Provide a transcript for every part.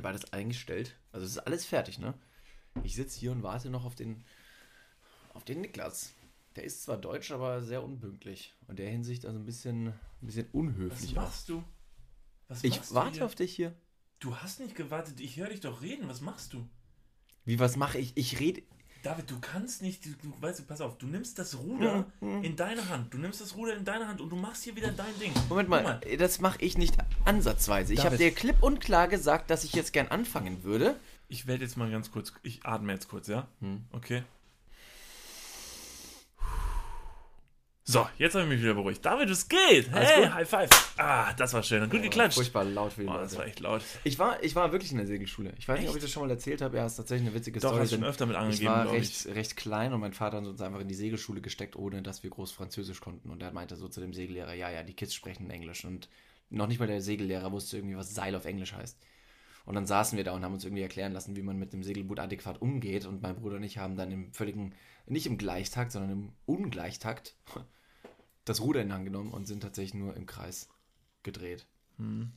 habe alles eingestellt. Also es ist alles fertig, ne? Ich sitze hier und warte noch auf den, auf den Niklas. Der ist zwar deutsch, aber sehr unpünktlich. Und der Hinsicht also ein bisschen, ein bisschen unhöflich. Was machst du? Was ich machst warte auf dich hier. Du hast nicht gewartet. Ich höre dich doch reden. Was machst du? Wie, was mache ich? Ich rede. David, du kannst nicht, du, du weißt pass auf, du nimmst das Ruder mhm. in deine Hand. Du nimmst das Ruder in deine Hand und du machst hier wieder dein Ding. Moment mal, mal. das mache ich nicht ansatzweise. Ich habe dir klipp und klar gesagt, dass ich jetzt gern anfangen würde. Ich werde jetzt mal ganz kurz, ich atme jetzt kurz, ja? Hm. Okay. So, jetzt habe ich mich wieder beruhigt. David, es geht! Hey, High Five! Ah, das war schön. Gut oh, geklatscht. Furchtbar laut für die oh, Das war echt laut. Ich war, ich war wirklich in der Segelschule. Ich weiß echt? nicht, ob ich das schon mal erzählt habe. Ja, ist tatsächlich eine witzige Doch, Story. Doch, schon öfter mit angegeben, Ich war recht, ich. recht klein und mein Vater hat uns einfach in die Segelschule gesteckt, ohne dass wir groß Französisch konnten. Und er meinte so zu dem Segellehrer, ja, ja, die Kids sprechen Englisch. Und noch nicht mal der Segellehrer wusste irgendwie, was Seil auf Englisch heißt. Und dann saßen wir da und haben uns irgendwie erklären lassen, wie man mit dem Segelboot adäquat umgeht. Und mein Bruder und ich haben dann im völligen, nicht im Gleichtakt, sondern im Ungleichtakt das Ruder in die Hand genommen und sind tatsächlich nur im Kreis gedreht. Hm.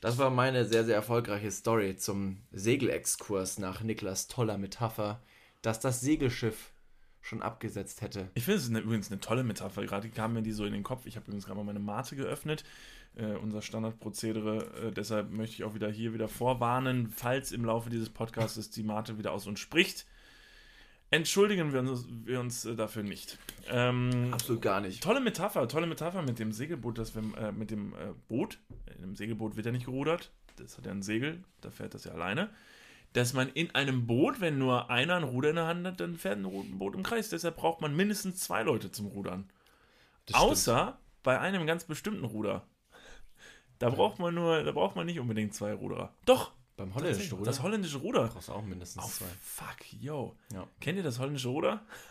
Das war meine sehr, sehr erfolgreiche Story zum Segelexkurs nach Niklas toller Metapher, dass das Segelschiff schon abgesetzt hätte. Ich finde es übrigens eine tolle Metapher. Gerade kam mir die so in den Kopf. Ich habe übrigens gerade mal meine Mate geöffnet. Äh, unser Standardprozedere. Äh, deshalb möchte ich auch wieder hier wieder vorwarnen, falls im Laufe dieses Podcasts die Mate wieder aus uns spricht entschuldigen wir uns, wir uns äh, dafür nicht. Ähm, Absolut gar nicht. Tolle Metapher, tolle Metapher mit dem Segelboot, das wir, äh, mit dem äh, Boot, in einem Segelboot wird ja nicht gerudert, das hat ja ein Segel, da fährt das ja alleine. Dass man in einem Boot, wenn nur einer ein Ruder in der Hand hat, dann fährt ein Boot im Kreis. Deshalb braucht man mindestens zwei Leute zum Rudern. Außer bei einem ganz bestimmten Ruder. Da braucht man nur, da braucht man nicht unbedingt zwei Ruderer. Doch, beim holländischen Ruder? Das holländische Ruder. Brauchst auch mindestens oh, zwei. Fuck, yo. Ja. Kennt ihr das holländische Ruder?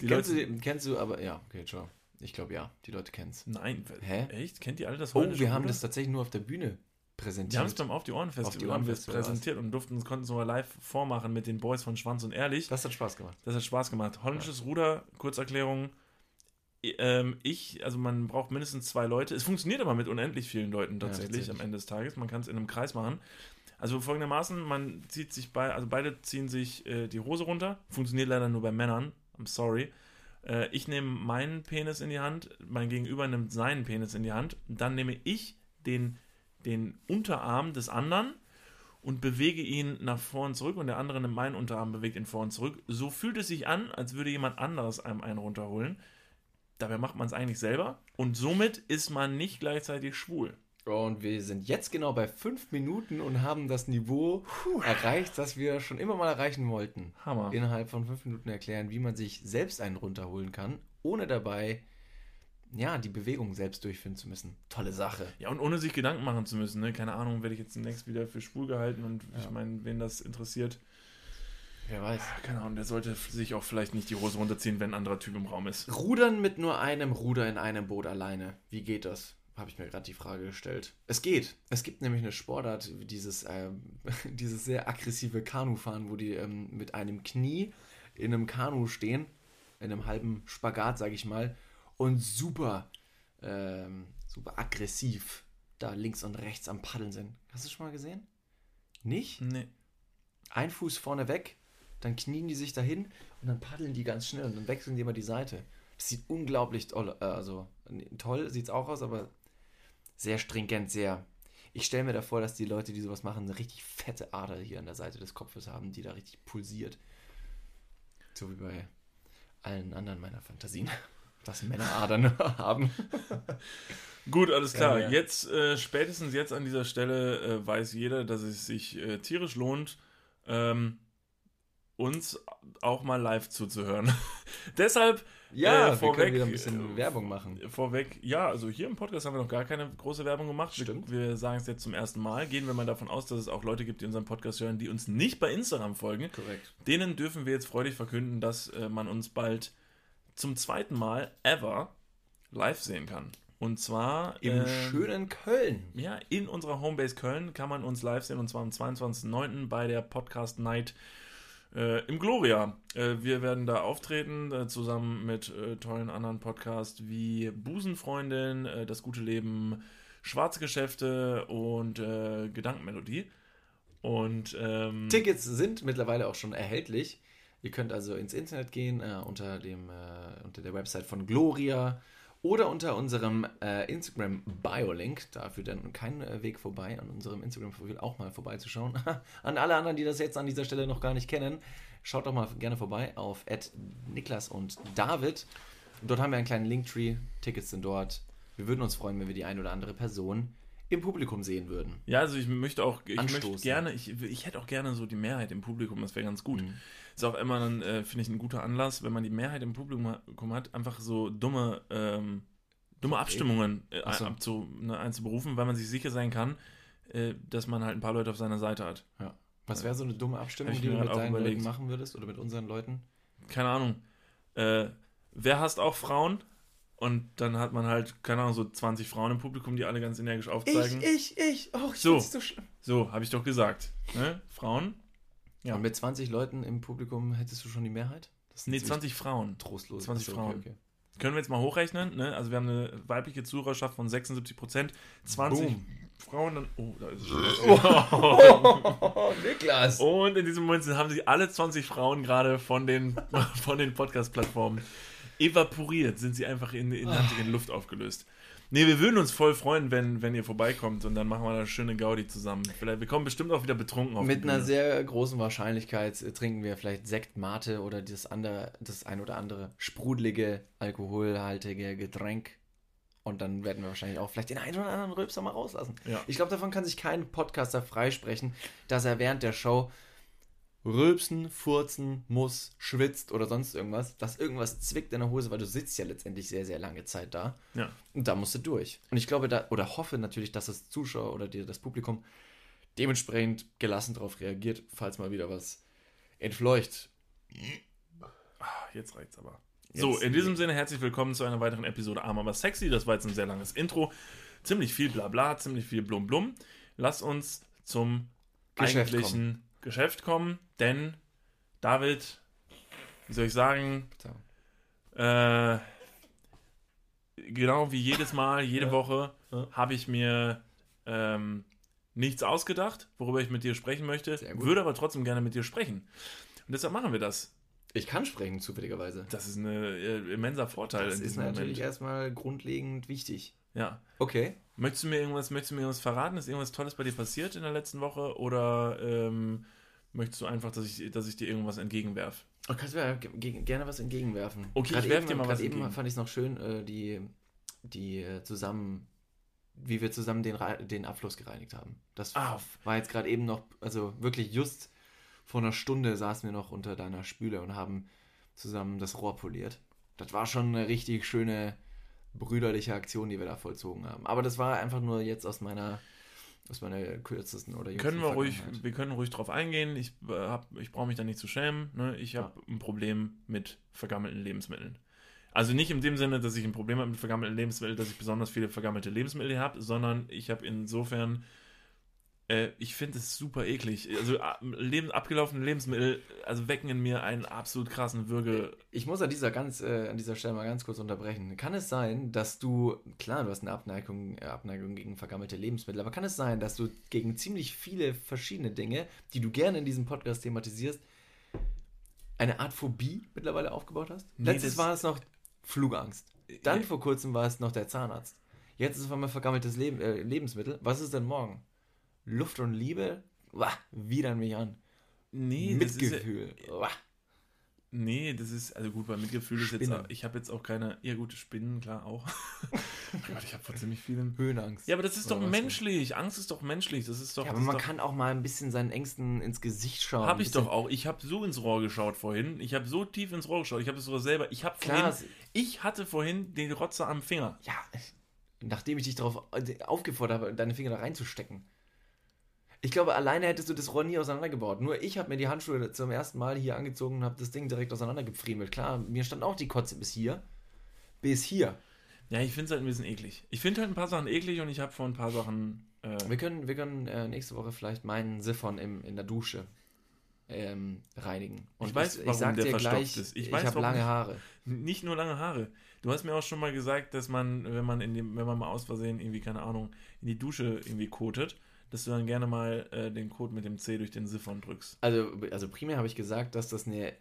die kennst, Leute, du, kennst du, aber ja, okay, ciao. Ich glaube ja, die Leute kennen es. Nein, hä? Echt? Kennt ihr alle das holländische Ruder? Oh, wir haben das tatsächlich nur auf der Bühne präsentiert. Wir haben es beim Auf die Ohren Festival präsentiert und durften konnten es mal live vormachen mit den Boys von Schwanz und Ehrlich. Das hat Spaß gemacht. Das hat Spaß gemacht. Holländisches ja. Ruder, Kurzerklärung. Ähm, ich, also man braucht mindestens zwei Leute. Es funktioniert aber mit unendlich vielen Leuten tatsächlich, ja, am Ende des Tages. Man kann es in einem Kreis machen. Also folgendermaßen, man zieht sich bei, also beide ziehen sich äh, die Hose runter. Funktioniert leider nur bei Männern. I'm sorry. Äh, ich nehme meinen Penis in die Hand, mein Gegenüber nimmt seinen Penis in die Hand. Dann nehme ich den, den Unterarm des anderen und bewege ihn nach vor und zurück und der andere nimmt meinen Unterarm, bewegt ihn vor und zurück. So fühlt es sich an, als würde jemand anderes einem einen runterholen. Dabei macht man es eigentlich selber und somit ist man nicht gleichzeitig schwul. Und wir sind jetzt genau bei fünf Minuten und haben das Niveau Puh. erreicht, das wir schon immer mal erreichen wollten. Hammer. Innerhalb von fünf Minuten erklären, wie man sich selbst einen runterholen kann, ohne dabei ja, die Bewegung selbst durchführen zu müssen. Tolle Sache. Ja, und ohne sich Gedanken machen zu müssen. Ne? Keine Ahnung, werde ich jetzt demnächst wieder für schwul gehalten und ja. ich meine, wen das interessiert. Wer weiß. Keine Ahnung, der sollte sich auch vielleicht nicht die Hose runterziehen, wenn ein anderer Typ im Raum ist. Rudern mit nur einem Ruder in einem Boot alleine. Wie geht das? habe ich mir gerade die Frage gestellt. Es geht. Es gibt nämlich eine Sportart, dieses, ähm, dieses sehr aggressive Kanufahren, wo die ähm, mit einem Knie in einem Kanu stehen, in einem halben Spagat, sage ich mal, und super, ähm, super aggressiv da links und rechts am Paddeln sind. Hast du schon mal gesehen? Nicht? Nee. Ein Fuß vorne weg, dann knien die sich dahin und dann paddeln die ganz schnell und dann wechseln die immer die Seite. Das sieht unglaublich toll, äh, also toll sieht es auch aus, aber sehr stringent, sehr. Ich stelle mir da vor, dass die Leute, die sowas machen, eine richtig fette Ader hier an der Seite des Kopfes haben, die da richtig pulsiert. So wie bei allen anderen meiner Fantasien. Dass Männer Adern haben. Gut, alles klar. Ja, ja. Jetzt, äh, spätestens jetzt an dieser Stelle äh, weiß jeder, dass es sich äh, tierisch lohnt, ähm, uns auch mal live zuzuhören. Deshalb ja, äh, vorweg, wir können wieder ein bisschen äh, Werbung machen. Vorweg, ja, also hier im Podcast haben wir noch gar keine große Werbung gemacht. Stimmt. Wir, wir sagen es jetzt zum ersten Mal. Gehen wir mal davon aus, dass es auch Leute gibt, die unseren Podcast hören, die uns nicht bei Instagram folgen. Korrekt. Denen dürfen wir jetzt freudig verkünden, dass äh, man uns bald zum zweiten Mal ever live sehen kann. Und zwar im ähm, schönen Köln. Ja, in unserer Homebase Köln kann man uns live sehen und zwar am 22.09. bei der Podcast Night äh, im Gloria. Äh, wir werden da auftreten, äh, zusammen mit äh, tollen anderen Podcasts wie Busenfreundin, äh, Das gute Leben, Schwarze Geschäfte und äh, Gedankenmelodie. Und ähm, Tickets sind mittlerweile auch schon erhältlich. Ihr könnt also ins Internet gehen unter, dem, unter der Website von Gloria oder unter unserem äh, Instagram Bio-Link. Da führt dann kein äh, Weg vorbei, an unserem Instagram-Profil auch mal vorbeizuschauen. an alle anderen, die das jetzt an dieser Stelle noch gar nicht kennen, schaut doch mal gerne vorbei auf Niklas und David. Dort haben wir einen kleinen Linktree. Tickets sind dort. Wir würden uns freuen, wenn wir die ein oder andere Person im Publikum sehen würden. Ja, also ich möchte auch, ich Anstoßen. möchte gerne, ich, ich hätte auch gerne so die Mehrheit im Publikum, das wäre ganz gut. Mhm. Ist auch immer dann, äh, finde ich, ein guter Anlass, wenn man die Mehrheit im Publikum hat, einfach so dumme, ähm, dumme Abstimmungen äh, so. abzu, ne, einzuberufen, weil man sich sicher sein kann, äh, dass man halt ein paar Leute auf seiner Seite hat. Ja. Was wäre so eine dumme Abstimmung, die du mit deinen überlegt. Leuten machen würdest oder mit unseren Leuten? Keine Ahnung. Äh, wer hasst auch Frauen? Und dann hat man halt, keine Ahnung, so 20 Frauen im Publikum, die alle ganz energisch aufzeigen. Ich, ich, ich. Oh, ich so, so schlimm. So, habe ich doch gesagt. Ne? Frauen. Ja. Und mit 20 Leuten im Publikum hättest du schon die Mehrheit? nee, 20 Frauen. Trostlos. 20 Achso, Frauen. Okay, okay. Können wir jetzt mal hochrechnen? Ne? Also wir haben eine weibliche Zuhörerschaft von 76 Prozent. 20 Boom. Frauen dann. Oh, da ist es schon. Oh, Niklas! Und in diesem Moment haben sich alle 20 Frauen gerade von den, von den Podcast-Plattformen evaporiert, sind sie einfach in, in, in Luft aufgelöst. Nee, wir würden uns voll freuen, wenn, wenn ihr vorbeikommt und dann machen wir eine schöne Gaudi zusammen. Vielleicht, wir kommen bestimmt auch wieder betrunken auf Mit einer sehr großen Wahrscheinlichkeit äh, trinken wir vielleicht Sekt, Mate oder das andere, das ein oder andere sprudelige, alkoholhaltige Getränk. Und dann werden wir wahrscheinlich auch vielleicht den einen oder anderen Rülpser mal rauslassen. Ja. Ich glaube, davon kann sich kein Podcaster freisprechen, dass er während der Show rülpsen, furzen muss, schwitzt oder sonst irgendwas, dass irgendwas zwickt in der Hose, weil du sitzt ja letztendlich sehr, sehr lange Zeit da. Ja. Und da musst du durch. Und ich glaube, da, oder hoffe natürlich, dass das Zuschauer oder die, das Publikum dementsprechend gelassen darauf reagiert, falls mal wieder was entfleucht. Ah, jetzt reicht's aber. Jetzt so, in diesem Sinne herzlich willkommen zu einer weiteren Episode Arm aber sexy. Das war jetzt ein sehr langes Intro. Ziemlich viel Blabla, ziemlich viel Blum Blum. Lass uns zum Geschäft eigentlichen kommen. Geschäft kommen, denn David, wie soll ich sagen, äh, genau wie jedes Mal, jede ja. Woche, ja. habe ich mir ähm, nichts ausgedacht, worüber ich mit dir sprechen möchte, würde aber trotzdem gerne mit dir sprechen. Und deshalb machen wir das. Ich kann sprechen, zufälligerweise. Das ist ein äh, immenser Vorteil. Das ist natürlich erstmal grundlegend wichtig. Ja. Okay. Möchtest du mir irgendwas, möchtest du mir irgendwas verraten? Ist irgendwas Tolles bei dir passiert in der letzten Woche? Oder ähm, möchtest du einfach, dass ich, dass ich dir irgendwas entgegenwerfe? Oh, kannst du mir gerne was entgegenwerfen. Okay, grad ich werfe dir mal was eben entgegen. fand ich es noch schön, äh, die, die äh, zusammen, wie wir zusammen den, den Abfluss gereinigt haben. Das ah. war jetzt gerade eben noch, also wirklich just vor einer Stunde saßen wir noch unter deiner Spüle und haben zusammen das Rohr poliert. Das war schon eine richtig schöne brüderliche Aktion, die wir da vollzogen haben. Aber das war einfach nur jetzt aus meiner aus meiner kürzesten oder können wir ruhig, Wir können ruhig drauf eingehen. Ich, äh, ich brauche mich da nicht zu schämen. Ne? Ich habe ja. ein Problem mit vergammelten Lebensmitteln. Also nicht in dem Sinne, dass ich ein Problem habe mit vergammelten Lebensmitteln, dass ich besonders viele vergammelte Lebensmittel habe, sondern ich habe insofern äh, ich finde es super eklig. Also Leben, abgelaufene Lebensmittel, also wecken in mir einen absolut krassen Würge. Ich muss an dieser, ganz, äh, an dieser Stelle mal ganz kurz unterbrechen. Kann es sein, dass du, klar, du hast eine Abneigung, äh, Abneigung gegen vergammelte Lebensmittel, aber kann es sein, dass du gegen ziemlich viele verschiedene Dinge, die du gerne in diesem Podcast thematisierst, eine Art Phobie mittlerweile aufgebaut hast? Nee, Letztes war es noch Flugangst. Dann vor kurzem war es noch der Zahnarzt. Jetzt ist es auf einmal vergammeltes Leb äh, Lebensmittel. Was ist denn morgen? Luft und Liebe, wah, widern mich an. Nee, Mitgefühl. Das ist ja, nee, das ist, also gut, bei Mitgefühl ist jetzt auch, ich habe jetzt auch keine, ja gute Spinnen, klar auch. Gott, ich habe vor ziemlich vielen. Höhenangst. Ja, aber das ist doch menschlich. Denn? Angst ist doch menschlich. Das ist doch. Ja, aber man doch, kann auch mal ein bisschen seinen Ängsten ins Gesicht schauen. Habe ich doch auch. Ich habe so ins Rohr geschaut vorhin. Ich habe so tief ins Rohr geschaut. Ich habe es sogar selber. Ich habe vorhin. Ich hatte vorhin den Rotzer am Finger. Ja, nachdem ich dich darauf aufgefordert habe, deine Finger da reinzustecken. Ich glaube, alleine hättest du das Rohr nie auseinandergebaut. Nur ich habe mir die Handschuhe zum ersten Mal hier angezogen und habe das Ding direkt auseinandergefriemelt. Klar, mir stand auch die Kotze bis hier. Bis hier. Ja, ich finde es halt ein bisschen eklig. Ich finde halt ein paar Sachen eklig und ich habe vor ein paar Sachen. Äh wir können, wir können äh, nächste Woche vielleicht meinen Siphon im, in der Dusche ähm, reinigen. Und ich weiß, ich, warum ich der dir gleich, ist. Ich, ich habe lange Haare. Nicht nur lange Haare. Du hast mir auch schon mal gesagt, dass man, wenn man in dem, wenn man mal aus Versehen irgendwie, keine Ahnung, in die Dusche irgendwie kotet, dass du dann gerne mal äh, den Code mit dem C durch den Siphon drückst. Also, also primär habe ich gesagt, dass das eine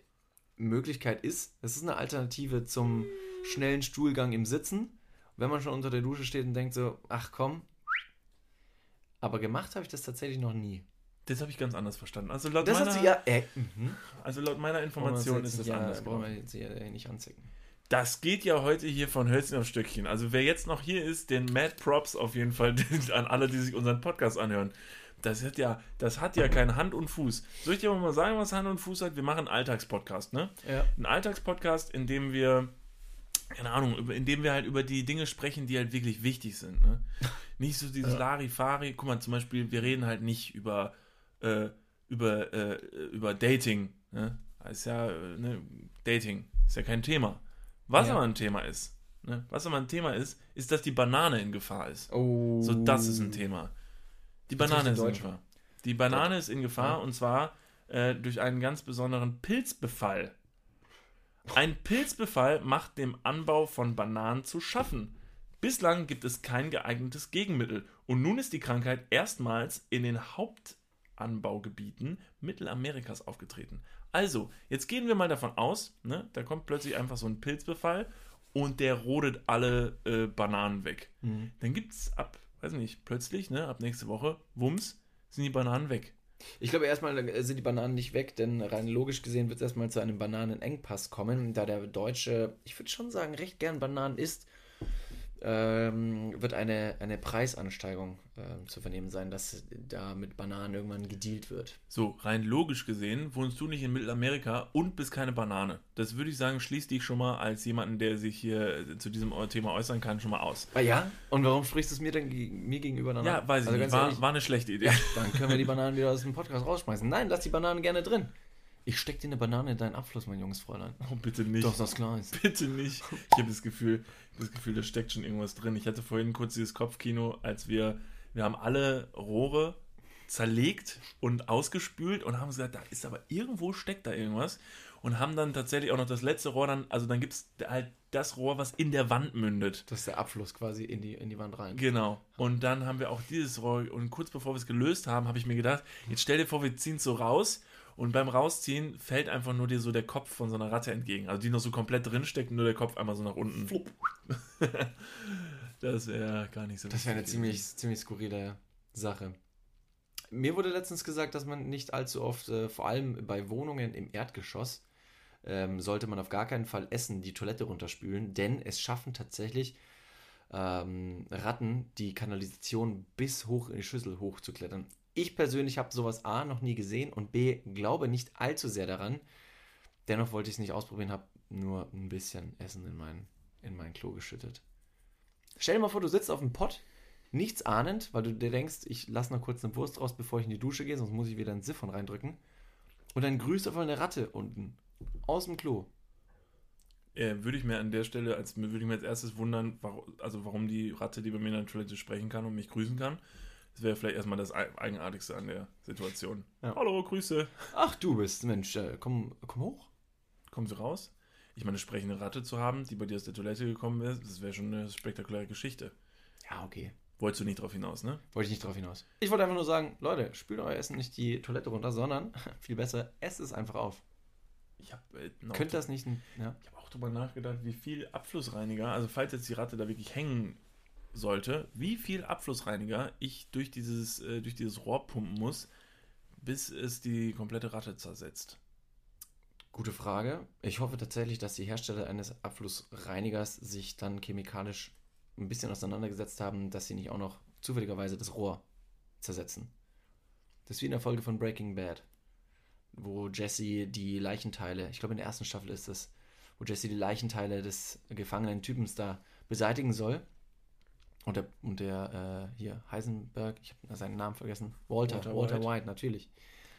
Möglichkeit ist. Es ist eine Alternative zum schnellen Stuhlgang im Sitzen. Wenn man schon unter der Dusche steht und denkt so, ach komm. Aber gemacht habe ich das tatsächlich noch nie. Das habe ich ganz anders verstanden. Also laut das meiner, ja, äh, mhm. also laut meiner Information ist das ja, anders. Brauchen wir jetzt hier nicht anzicken. Das geht ja heute hier von Hölzchen auf Stöckchen. Also wer jetzt noch hier ist, den Mad Props auf jeden Fall an alle, die sich unseren Podcast anhören. Das hat ja, das hat ja keine Hand und Fuß. Soll ich dir mal sagen, was Hand und Fuß hat? Wir machen einen Alltagspodcast, ne? Ja. Ein Alltagspodcast, in dem wir, keine Ahnung, in dem wir halt über die Dinge sprechen, die halt wirklich wichtig sind, ne? Nicht so dieses Ja. Larifari. Guck mal, zum Beispiel, wir reden halt nicht über, äh, über, äh, über Dating, ne? Das ist ja, äh, ne, Dating ist ja kein Thema. Was Ja. aber ein Thema ist, ne? Was aber ein Thema ist, ist, dass die Banane in Gefahr ist. Oh. So, das ist ein Thema. Die Banane ist in Deutsch. Gefahr. Die Banane ist in Gefahr Ja. und zwar äh, durch einen ganz besonderen Pilzbefall. Ein Pilzbefall macht dem Anbau von Bananen zu schaffen. Bislang gibt es kein geeignetes Gegenmittel und nun ist die Krankheit erstmals in den Hauptanbaugebieten Mittelamerikas aufgetreten. Also, jetzt gehen wir mal davon aus, ne, da kommt plötzlich einfach so ein Pilzbefall und der rodet alle äh, Bananen weg Mhm. dann gibt es ab, weiß nicht, plötzlich, ne, ab nächste Woche, Wumms, sind die Bananen weg. Ich glaube, erstmal äh, sind die Bananen nicht weg, denn rein logisch gesehen wird es erstmal zu einem Bananenengpass kommen, da der Deutsche, ich würde schon sagen, recht gern Bananen isst, ähm, wird eine, eine Preisansteigerung ähm, zu vernehmen sein, dass da mit Bananen irgendwann gedealt wird. So, rein logisch gesehen, wohnst du nicht in Mittelamerika und bist keine Banane. Das würde ich sagen, schließt dich schon mal als jemanden, der sich hier äh, zu diesem Thema äußern kann, schon mal aus. Ah ja? Und warum sprichst du es mir denn mir gegenüber dann Ja, weiß ich Also nicht. War, ehrlich, war eine schlechte Idee. Dann können wir die Bananen wieder aus dem Podcast rausschmeißen. Nein, lass die Bananen gerne drin. Ich steck dir eine Banane in deinen Abfluss, mein junges Fräulein. Oh, bitte nicht. Doch, das klar ist. Bitte nicht. Ich habe das Gefühl, das Gefühl, da steckt schon irgendwas drin. Ich hatte vorhin kurz dieses Kopfkino, als wir, wir haben alle Rohre zerlegt und ausgespült und haben gesagt, da ist aber irgendwo steckt da irgendwas und haben dann tatsächlich auch noch das letzte Rohr dann, also dann gibt es halt das Rohr, was in der Wand mündet. Das ist der Abfluss quasi in die, in die Wand rein. Genau. Und dann haben wir auch dieses Rohr und kurz bevor wir es gelöst haben, habe ich mir gedacht, jetzt stell dir vor, wir ziehen es so raus und beim Rausziehen fällt einfach nur dir so der Kopf von so einer Ratte entgegen. Also die noch so komplett drin steckt und nur der Kopf einmal so nach unten. das wäre gar nicht so Das wäre eine ziemlich, ziemlich skurrile Sache. Mir wurde letztens gesagt, dass man nicht allzu oft, äh, vor allem bei Wohnungen im Erdgeschoss, ähm, sollte man auf gar keinen Fall Essen die Toilette runterspülen, denn es schaffen tatsächlich ähm, Ratten, die Kanalisation bis hoch in die Schüssel hochzuklettern. Ich persönlich habe sowas A noch nie gesehen und B glaube nicht allzu sehr daran. Dennoch wollte ich es nicht ausprobieren, habe nur ein bisschen Essen in mein, in mein Klo geschüttet. Stell dir mal vor, du sitzt auf dem Pott, nichts ahnend, weil du dir denkst, ich lasse noch kurz eine Wurst raus, bevor ich in die Dusche gehe, sonst muss ich wieder ein Siphon reindrücken. Und dann grüßt auf eine Ratte unten aus dem Klo. Äh, würde ich mir an der Stelle, als würde ich mir als erstes wundern, warum, also warum die Ratte, die bei mir in der Toilette sprechen kann und mich grüßen kann. Das wäre vielleicht erstmal das Ei- Eigenartigste an der Situation. Ja. Hallo, Grüße. Ach, du bist, Mensch, äh, komm, komm hoch. Kommen Sie raus? Ich meine, eine sprechende Ratte zu haben, die bei dir aus der Toilette gekommen wäre, das wäre schon eine spektakuläre Geschichte. Ja, okay. Wolltest du nicht drauf hinaus, ne? Wollte ich nicht drauf hinaus. Ich wollte einfach nur sagen, Leute, spült euer Essen nicht die Toilette runter, sondern, viel besser, esst es einfach auf. Ich habe äh, noch- Könnt das nicht, ein- ja. Ich habe auch drüber nachgedacht, wie viel Abflussreiniger, also falls jetzt die Ratte da wirklich hängen sollte, wie viel Abflussreiniger ich durch dieses, äh, durch dieses Rohr pumpen muss, bis es die komplette Ratte zersetzt. Gute Frage. Ich hoffe tatsächlich, dass die Hersteller eines Abflussreinigers sich dann chemikalisch ein bisschen auseinandergesetzt haben, dass sie nicht auch noch zufälligerweise das Rohr zersetzen. Das ist wie in der Folge von Breaking Bad, wo Jesse die Leichenteile, ich glaube in der ersten Staffel ist es, wo Jesse die Leichenteile des gefangenen Typens da beseitigen soll. Und der, und der äh, hier, Heisenberg, ich habe seinen Namen vergessen, Walter, Walter Walter, White. White. natürlich.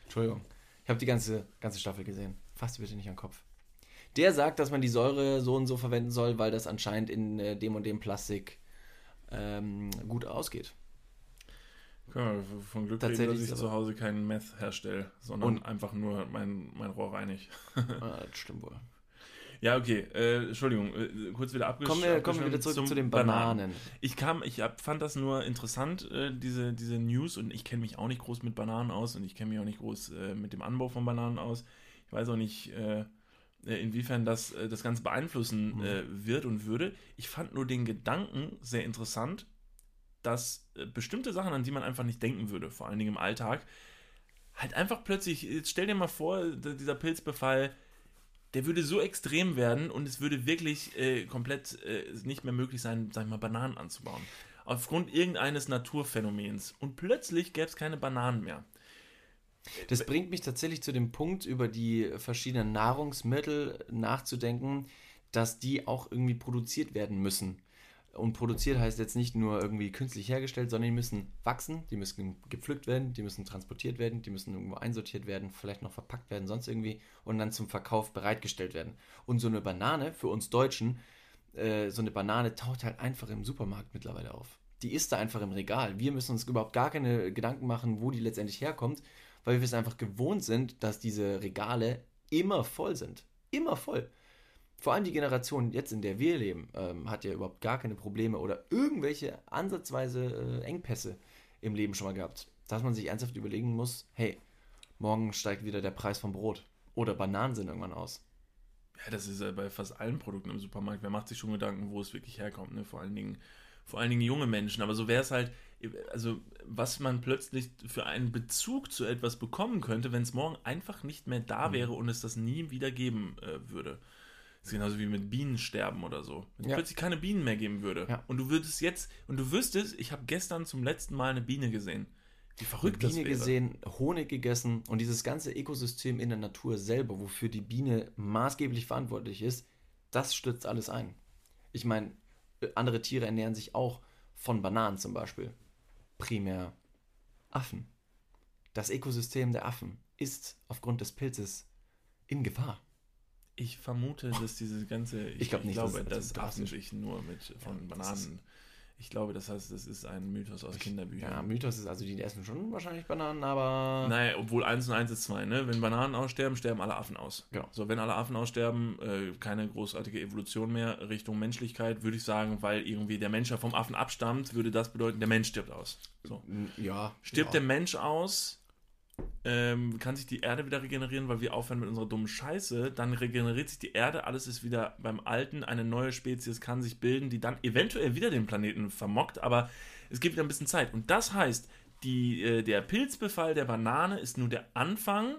Entschuldigung. Ich habe die ganze, ganze Staffel gesehen. Fass bitte nicht an den Kopf. Der sagt, dass man die Säure so und so verwenden soll, weil das anscheinend in äh, dem und dem Plastik ähm, gut ausgeht. Wir von Glück reden, dass ich zu Hause keinen Meth herstelle, sondern einfach nur mein, mein Rohr reinig. ah, das stimmt wohl. Ja, okay. Äh, Entschuldigung, äh, kurz wieder abgeschlossen. Kommen wir, kommen wir wieder zurück zu den Bananen. Bananen. Ich kam, ich hab, fand das nur interessant, äh, diese, diese News, und ich kenne mich auch nicht groß mit Bananen aus und ich kenne mich auch nicht groß äh, mit dem Anbau von Bananen aus. Ich weiß auch nicht, äh, äh, inwiefern das das Ganze beeinflussen mhm. wird und würde. Ich fand nur den Gedanken sehr interessant, dass bestimmte Sachen, an die man einfach nicht denken würde, vor allen Dingen im Alltag, halt einfach plötzlich, jetzt stell dir mal vor, dieser Pilzbefall der würde so extrem werden und es würde wirklich äh, komplett äh, nicht mehr möglich sein, sag ich mal, Bananen anzubauen. Aufgrund irgendeines Naturphänomens. Und plötzlich gäbe es keine Bananen mehr. Das bringt mich tatsächlich zu dem Punkt, über die verschiedenen Nahrungsmittel nachzudenken, dass die auch irgendwie produziert werden müssen. Und produziert heißt jetzt nicht nur irgendwie künstlich hergestellt, sondern die müssen wachsen, die müssen gepflückt werden, die müssen transportiert werden, die müssen irgendwo einsortiert werden, vielleicht noch verpackt werden, sonst irgendwie und dann zum Verkauf bereitgestellt werden. Und so eine Banane für uns Deutschen, äh, so eine Banane taucht halt einfach im Supermarkt mittlerweile auf. Die ist da einfach im Regal. Wir müssen uns überhaupt gar keine Gedanken machen, wo die letztendlich herkommt, weil wir es einfach gewohnt sind, dass diese Regale immer voll sind. Immer voll vor allem die Generation jetzt, in der wir leben, ähm, hat ja überhaupt gar keine Probleme oder irgendwelche ansatzweise äh, Engpässe im Leben schon mal gehabt. Dass man sich ernsthaft überlegen muss, hey, morgen steigt wieder der Preis vom Brot oder Bananen sind irgendwann aus. Ja, das ist ja bei fast allen Produkten im Supermarkt. Wer macht sich schon Gedanken, wo es wirklich herkommt, ne? Vor allen Dingen, vor allen Dingen junge Menschen. Aber so wäre es halt, also was man plötzlich für einen Bezug zu etwas bekommen könnte, wenn es morgen einfach nicht mehr da mhm. wäre und es das nie wieder geben äh, würde. Das ist genauso wie mit Bienensterben oder so. Wenn es ja. plötzlich keine Bienen mehr geben würde. Ja. Und du würdest jetzt, und du wüsstest, ich habe gestern zum letzten Mal eine Biene gesehen. Wie verrückt Biene gesehen, Honig gegessen und dieses ganze Ökosystem in der Natur selber, wofür die Biene maßgeblich verantwortlich ist, das stürzt alles ein. Ich meine, andere Tiere ernähren sich auch von Bananen zum Beispiel. Primär Affen. Das Ökosystem der Affen ist aufgrund des Pilzes in Gefahr. Ich vermute, dass diese ganze. Ich, ich, glaub nicht, glaube, dass, dass Affen sich nur mit von ja, Bananen. Ich glaube, das heißt, das ist ein Mythos aus Kinderbüchern. Ja, Mythos ist also, die essen schon wahrscheinlich Bananen, aber. Naja, obwohl 1 und 1 ist 2, ne? Wenn Bananen aussterben, sterben alle Affen aus. Genau. So, wenn alle Affen aussterben, äh, keine großartige Evolution mehr Richtung Menschlichkeit, würde ich sagen, weil irgendwie der Mensch ja vom Affen abstammt, würde das bedeuten, der Mensch stirbt aus. So. Ja. Stirbt ja. der Mensch aus, ähm, kann sich die Erde wieder regenerieren, weil wir aufhören mit unserer dummen Scheiße, dann regeneriert sich die Erde, alles ist wieder beim Alten, eine neue Spezies kann sich bilden, die dann eventuell wieder den Planeten vermockt, aber es gibt wieder ein bisschen Zeit. Und das heißt, die, äh, der Pilzbefall der Banane ist nur der Anfang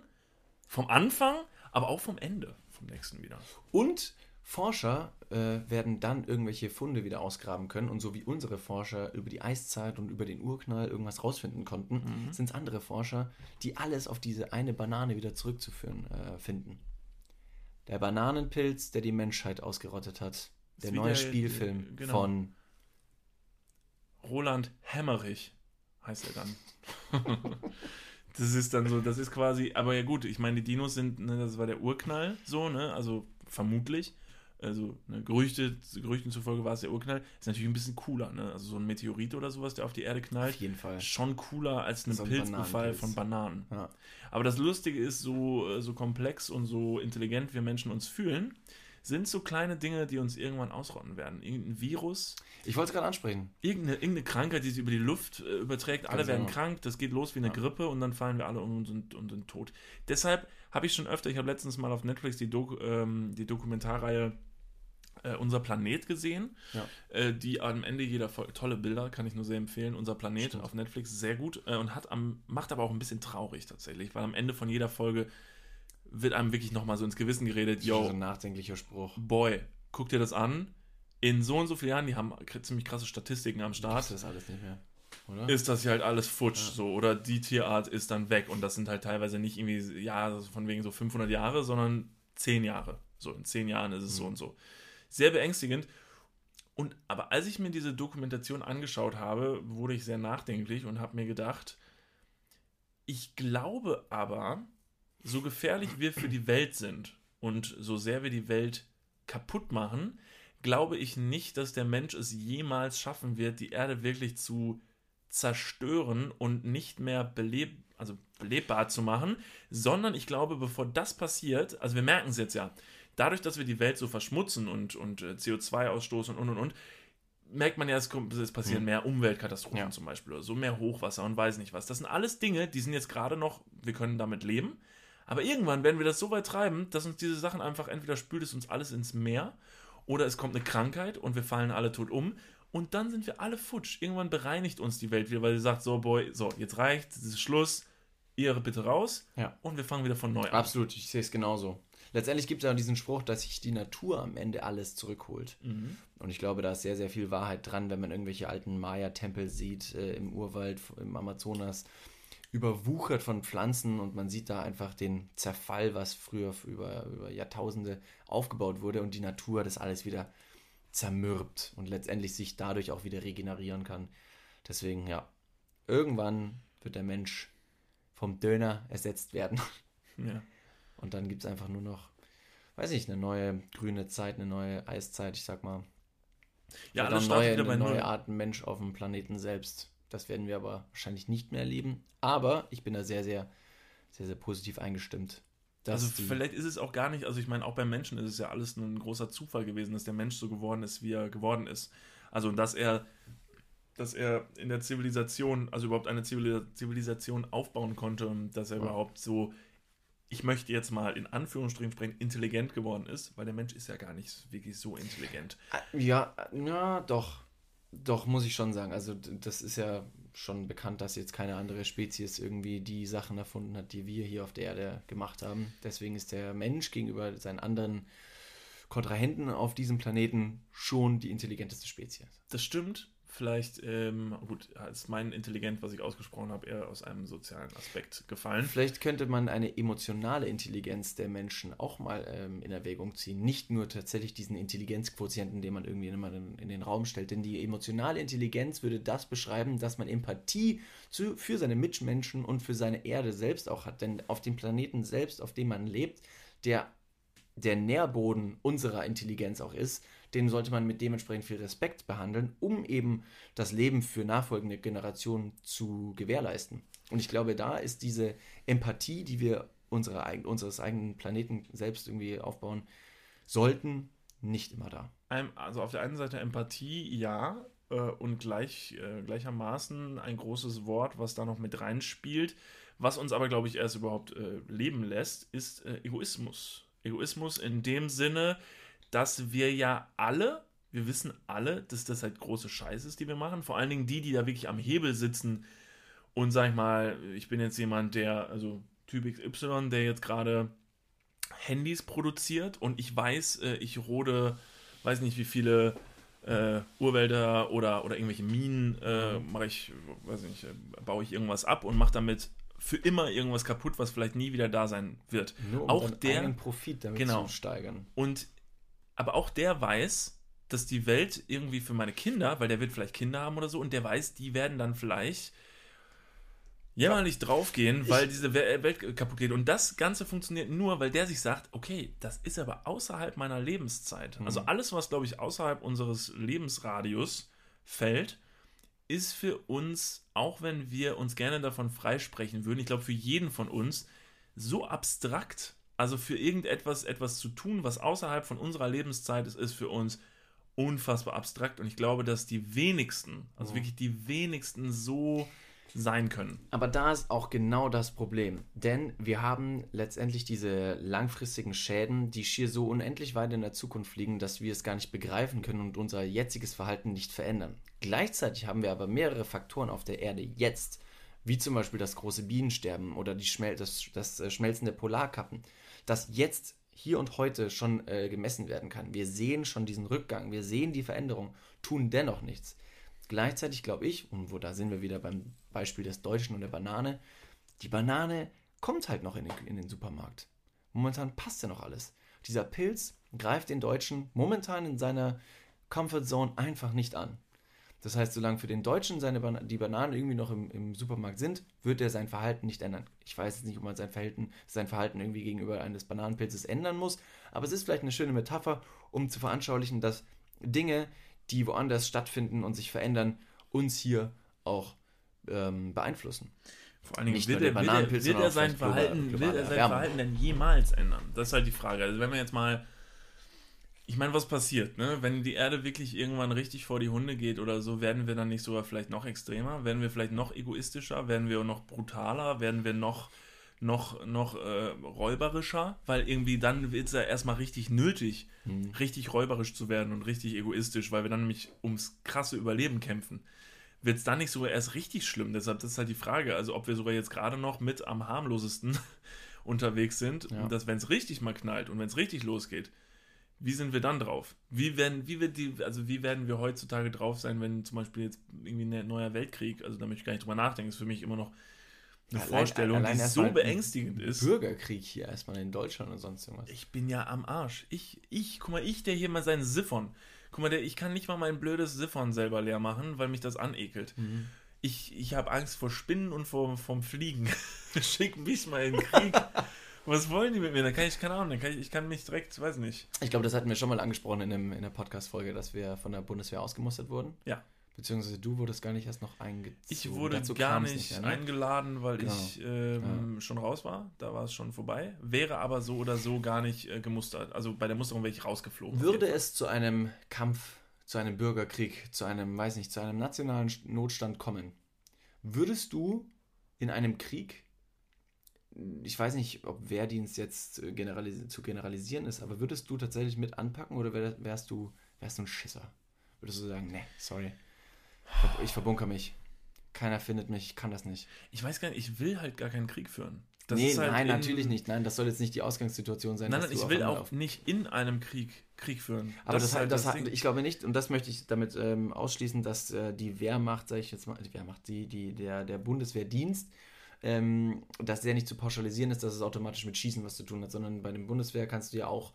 vom Anfang, aber auch vom Ende vom nächsten wieder. Und Forscher äh, werden dann irgendwelche Funde wieder ausgraben können und so wie unsere Forscher über die Eiszeit und über den Urknall irgendwas rausfinden konnten, mhm. sind es andere Forscher, die alles auf diese eine Banane wieder zurückzuführen äh, finden. Der Bananenpilz, der die Menschheit ausgerottet hat. Der neue der, Spielfilm äh, genau. von Roland Hemmerich heißt er dann. das ist dann so, das ist quasi, aber ja gut, ich meine, die Dinos sind, ne, das war der Urknall, so, ne, also vermutlich also ne, Gerüchte, Gerüchten zufolge war es der Urknall, ist natürlich ein bisschen cooler, ne? Also so ein Meteorit oder sowas, der auf die Erde knallt. Auf jeden Fall. Schon cooler als ein so Pilzbefall von Bananen. Ja. Aber das Lustige ist, so, äh, so komplex und so intelligent wir Menschen uns fühlen, sind so kleine Dinge, die uns irgendwann ausrotten werden. Irgendein Virus. Ich wollte es gerade ansprechen. Irgendeine, irgendeine Krankheit, die sich über die Luft äh, überträgt. Alle werden genau. krank, das geht los wie eine ja. Grippe und dann fallen wir alle um und sind, und sind tot. Deshalb habe ich schon öfter, ich habe letztens mal auf Netflix die, Doku, ähm, die Dokumentarreihe äh, Unser Planet gesehen, ja. äh, die am Ende jeder Folge, tolle Bilder, kann ich nur sehr empfehlen. Unser Planet Stimmt. auf Netflix, sehr gut äh, und hat am, macht aber auch ein bisschen traurig tatsächlich, weil am Ende von jeder Folge wird einem wirklich nochmal so ins Gewissen geredet, yo. So ein nachdenklicher Spruch. Boy, guck dir das an. In so und so vielen Jahren, die haben ziemlich krasse Statistiken am Start. Das ist alles nicht mehr. Oder? Ist das hier halt alles futsch, ja. so, oder die Tierart ist dann weg und das sind halt teilweise nicht irgendwie, ja, von wegen so 500 Jahre, sondern 10 Jahre. So, in 10 Jahren ist es mhm. so und so sehr beängstigend. Und aber als ich mir diese Dokumentation angeschaut habe, wurde ich sehr nachdenklich und habe mir gedacht, ich glaube aber, so gefährlich wir für die Welt sind und so sehr wir die Welt kaputt machen, glaube ich nicht, dass der Mensch es jemals schaffen wird, die Erde wirklich zu zerstören und nicht mehr beleb also belebbar zu machen, sondern ich glaube, bevor das passiert, also wir merken es jetzt ja, dadurch, dass wir die Welt so verschmutzen und, und äh, CO2 ausstoßen und und und, merkt man ja, es, kommt, es passieren mhm. mehr Umweltkatastrophen ja. zum Beispiel oder so, mehr Hochwasser und weiß nicht was. Das sind alles Dinge, die sind jetzt gerade noch, wir können damit leben. Aber irgendwann werden wir das so weit treiben, dass uns diese Sachen einfach entweder spült es uns alles ins Meer oder es kommt eine Krankheit und wir fallen alle tot um. Und dann sind wir alle futsch. Irgendwann bereinigt uns die Welt wieder, weil sie sagt: So, Boy, so, jetzt reicht, es ist Schluss, ihr bitte raus. Ja. Und wir fangen wieder von neu an. Absolut, ich sehe es genauso. Letztendlich gibt es ja diesen Spruch, dass sich die Natur am Ende alles zurückholt. Mhm. Und ich glaube, da ist sehr, sehr viel Wahrheit dran, wenn man irgendwelche alten Maya-Tempel sieht äh, im Urwald, im Amazonas, überwuchert von Pflanzen und man sieht da einfach den Zerfall, was früher über, über Jahrtausende aufgebaut wurde und die Natur das alles wieder zermürbt und letztendlich sich dadurch auch wieder regenerieren kann. Deswegen, ja, irgendwann wird der Mensch vom Döner ersetzt werden. Ja. Und dann gibt es einfach nur noch, weiß ich, eine neue grüne Zeit, eine neue Eiszeit, ich sag mal. Ja, alles neue, wieder eine neue Art Mensch auf dem Planeten selbst. Das werden wir aber wahrscheinlich nicht mehr erleben. Aber ich bin da sehr, sehr, sehr, sehr positiv eingestimmt. Also vielleicht ist es auch gar nicht, also ich meine, auch beim Menschen ist es ja alles ein großer Zufall gewesen, dass der Mensch so geworden ist, wie er geworden ist. Also dass er, dass er in der Zivilisation, also überhaupt eine Zivilisation aufbauen konnte und dass er ja. überhaupt so ich möchte jetzt mal in Anführungsstrichen sprechen, intelligent geworden ist, weil der Mensch ist ja gar nicht wirklich so intelligent. Ja, ja, doch. Doch, muss ich schon sagen. Also, das ist ja schon bekannt, dass jetzt keine andere Spezies irgendwie die Sachen erfunden hat, die wir hier auf der Erde gemacht haben. Deswegen ist der Mensch gegenüber seinen anderen Kontrahenten auf diesem Planeten schon die intelligenteste Spezies. Das stimmt vielleicht, ähm, gut, ist mein Intelligent, was ich ausgesprochen habe, eher aus einem sozialen Aspekt gefallen. Vielleicht könnte man eine emotionale Intelligenz der Menschen auch mal ähm, in Erwägung ziehen. Nicht nur tatsächlich diesen Intelligenzquotienten, den man irgendwie immer in, den Raum stellt. Denn die emotionale Intelligenz würde das beschreiben, dass man Empathie zu, für seine Mitmenschen und für seine Erde selbst auch hat. Denn auf dem Planeten selbst, auf dem man lebt, der der Nährboden unserer Intelligenz auch ist, den sollte man mit dementsprechend viel Respekt behandeln, um eben das Leben für nachfolgende Generationen zu gewährleisten. Und ich glaube, da ist diese Empathie, die wir unsere, unseres eigenen Planeten selbst irgendwie aufbauen sollten, nicht immer da. Also auf der einen Seite Empathie, ja, äh, und gleich, äh, gleichermaßen ein großes Wort, was da noch mit reinspielt. Was uns aber, glaube ich, erst überhaupt äh, leben lässt, ist Egoismus. Egoismus in dem Sinne, dass wir ja alle, wir wissen alle, dass das halt große Scheiße ist, die wir machen. Vor allen Dingen die, die da wirklich am Hebel sitzen und sag ich mal, ich bin jetzt jemand, der, also Typ XY, der jetzt gerade Handys produziert und ich weiß, äh, ich rode, weiß nicht wie viele äh, Urwälder oder, oder irgendwelche Minen, äh, mache ich, weiß nicht, äh, baue ich irgendwas ab und mache damit für immer irgendwas kaputt, was vielleicht nie wieder da sein wird. Nur um auch der Profit damit genau. zu steigern. Und aber auch der weiß, dass die Welt irgendwie für meine Kinder, weil der wird vielleicht Kinder haben oder so, und der weiß, die werden dann vielleicht jämmerlich draufgehen, weil diese Welt kaputt geht. Und das Ganze funktioniert nur, weil der sich sagt, okay, das ist aber außerhalb meiner Lebenszeit. Mhm. Also alles, was, glaube ich, außerhalb unseres Lebensradius fällt, ist für uns, auch wenn wir uns gerne davon freisprechen würden, ich glaube, für jeden von uns so abstrakt, also für irgendetwas etwas zu tun, was außerhalb von unserer Lebenszeit ist, ist für uns unfassbar abstrakt. Und ich glaube, dass die wenigsten, also mhm. wirklich die wenigsten so sein können. Aber da ist auch genau das Problem. Denn wir haben letztendlich diese langfristigen Schäden, die schier so unendlich weit in der Zukunft liegen, dass wir es gar nicht begreifen können und unser jetziges Verhalten nicht verändern. Gleichzeitig haben wir aber mehrere Faktoren auf der Erde jetzt, wie zum Beispiel das große Bienensterben oder Schmel das, das äh, Schmelzen der Polarkappen, das jetzt hier und heute schon äh, gemessen werden kann. Wir sehen schon diesen Rückgang, wir sehen die Veränderung, tun dennoch nichts. Gleichzeitig glaube ich, und wo da sind wir wieder beim Beispiel des Deutschen und der Banane, die Banane kommt halt noch in den, in den Supermarkt. Momentan passt ja noch alles. Dieser Pilz greift den Deutschen momentan in seiner Comfort Zone einfach nicht an. Das heißt, solange für den Deutschen seine Bana die Bananen irgendwie noch im, im, Supermarkt sind, wird er sein Verhalten nicht ändern. Ich weiß jetzt nicht, ob man sein Verhalten, sein Verhalten irgendwie gegenüber eines Bananenpilzes ändern muss, aber es ist vielleicht eine schöne Metapher, um zu veranschaulichen, dass Dinge, die woanders stattfinden und sich verändern, uns hier auch ähm, beeinflussen. Vor allen Dingen, wird, er, wird, er, wird er sein, Verhalten, will er sein Verhalten denn jemals ändern? Das ist halt die Frage. Also wenn wir jetzt mal Ich meine, was passiert, ne? Wenn die Erde wirklich irgendwann richtig vor die Hunde geht oder so, werden wir dann nicht sogar vielleicht noch extremer? Werden wir vielleicht noch egoistischer? Werden wir noch brutaler? Werden wir noch, noch, noch äh, räuberischer? Weil irgendwie dann wird es ja erstmal richtig nötig, hm. richtig räuberisch zu werden und richtig egoistisch, weil wir dann nämlich ums krasse Überleben kämpfen. Wird es dann nicht sogar erst richtig schlimm? Deshalb, das ist halt die Frage. Also, ob wir sogar jetzt gerade noch mit am harmlosesten unterwegs sind ja. und dass, wenn es richtig mal knallt und wenn es richtig losgeht, wie sind wir dann drauf? Wie werden, wie wird die, also wie werden wir heutzutage drauf sein, wenn zum Beispiel jetzt irgendwie ein neuer Weltkrieg, also da möchte ich gar nicht drüber nachdenken, ist für mich immer noch eine allein, Vorstellung, allein die so beängstigend ist. Bürgerkrieg hier erstmal in Deutschland und sonst irgendwas. Ich bin ja am Arsch. Ich, ich, guck mal, ich, der hier mal seinen Siphon, guck mal, der, ich kann nicht mal mein blödes Siphon selber leer machen, weil mich das anekelt. Mhm. Ich, ich habe Angst vor Spinnen und vor, vom Fliegen. Schick mich mal in den Krieg. Was wollen die mit mir? Dann kann ich, keine Ahnung, kann ich, ich kann mich direkt, weiß nicht. Ich glaube, das hatten wir schon mal angesprochen in, dem, in der Podcast-Folge, dass wir von der Bundeswehr ausgemustert wurden. Ja. Beziehungsweise du wurdest gar nicht erst noch eingezogen. Ich wurde Dazu gar nicht, nicht ne? eingeladen, weil genau. ich ähm, ja. schon raus war. Da war es schon vorbei. Wäre aber so oder so gar nicht äh, gemustert. Also bei der Musterung wäre ich rausgeflogen. Würde es zu einem Kampf, zu einem Bürgerkrieg, zu einem, weiß nicht, zu einem nationalen Notstand kommen, würdest du in einem Krieg ich weiß nicht, ob Wehrdienst jetzt generalis zu generalisieren ist, aber würdest du tatsächlich mit anpacken oder wär, wärst du wärst du ein Schisser? Würdest du sagen, nee, sorry, ich verbunker mich. Keiner findet mich, ich kann das nicht. Ich weiß gar nicht, ich will halt gar keinen Krieg führen. Das nee, halt nein, natürlich nicht. Nein, das soll jetzt nicht die Ausgangssituation sein. Nein, nein, ich will auch nicht in einem Krieg Krieg führen. Aber das, das, halt das, das ich glaube nicht, und das möchte ich damit ähm, ausschließen, dass äh, die Wehrmacht, sage ich jetzt mal, die Wehrmacht, die, die, der, der Bundeswehrdienst ähm, dass der nicht zu pauschalisieren ist, dass es automatisch mit Schießen was zu tun hat, sondern bei dem Bundeswehr kannst du ja auch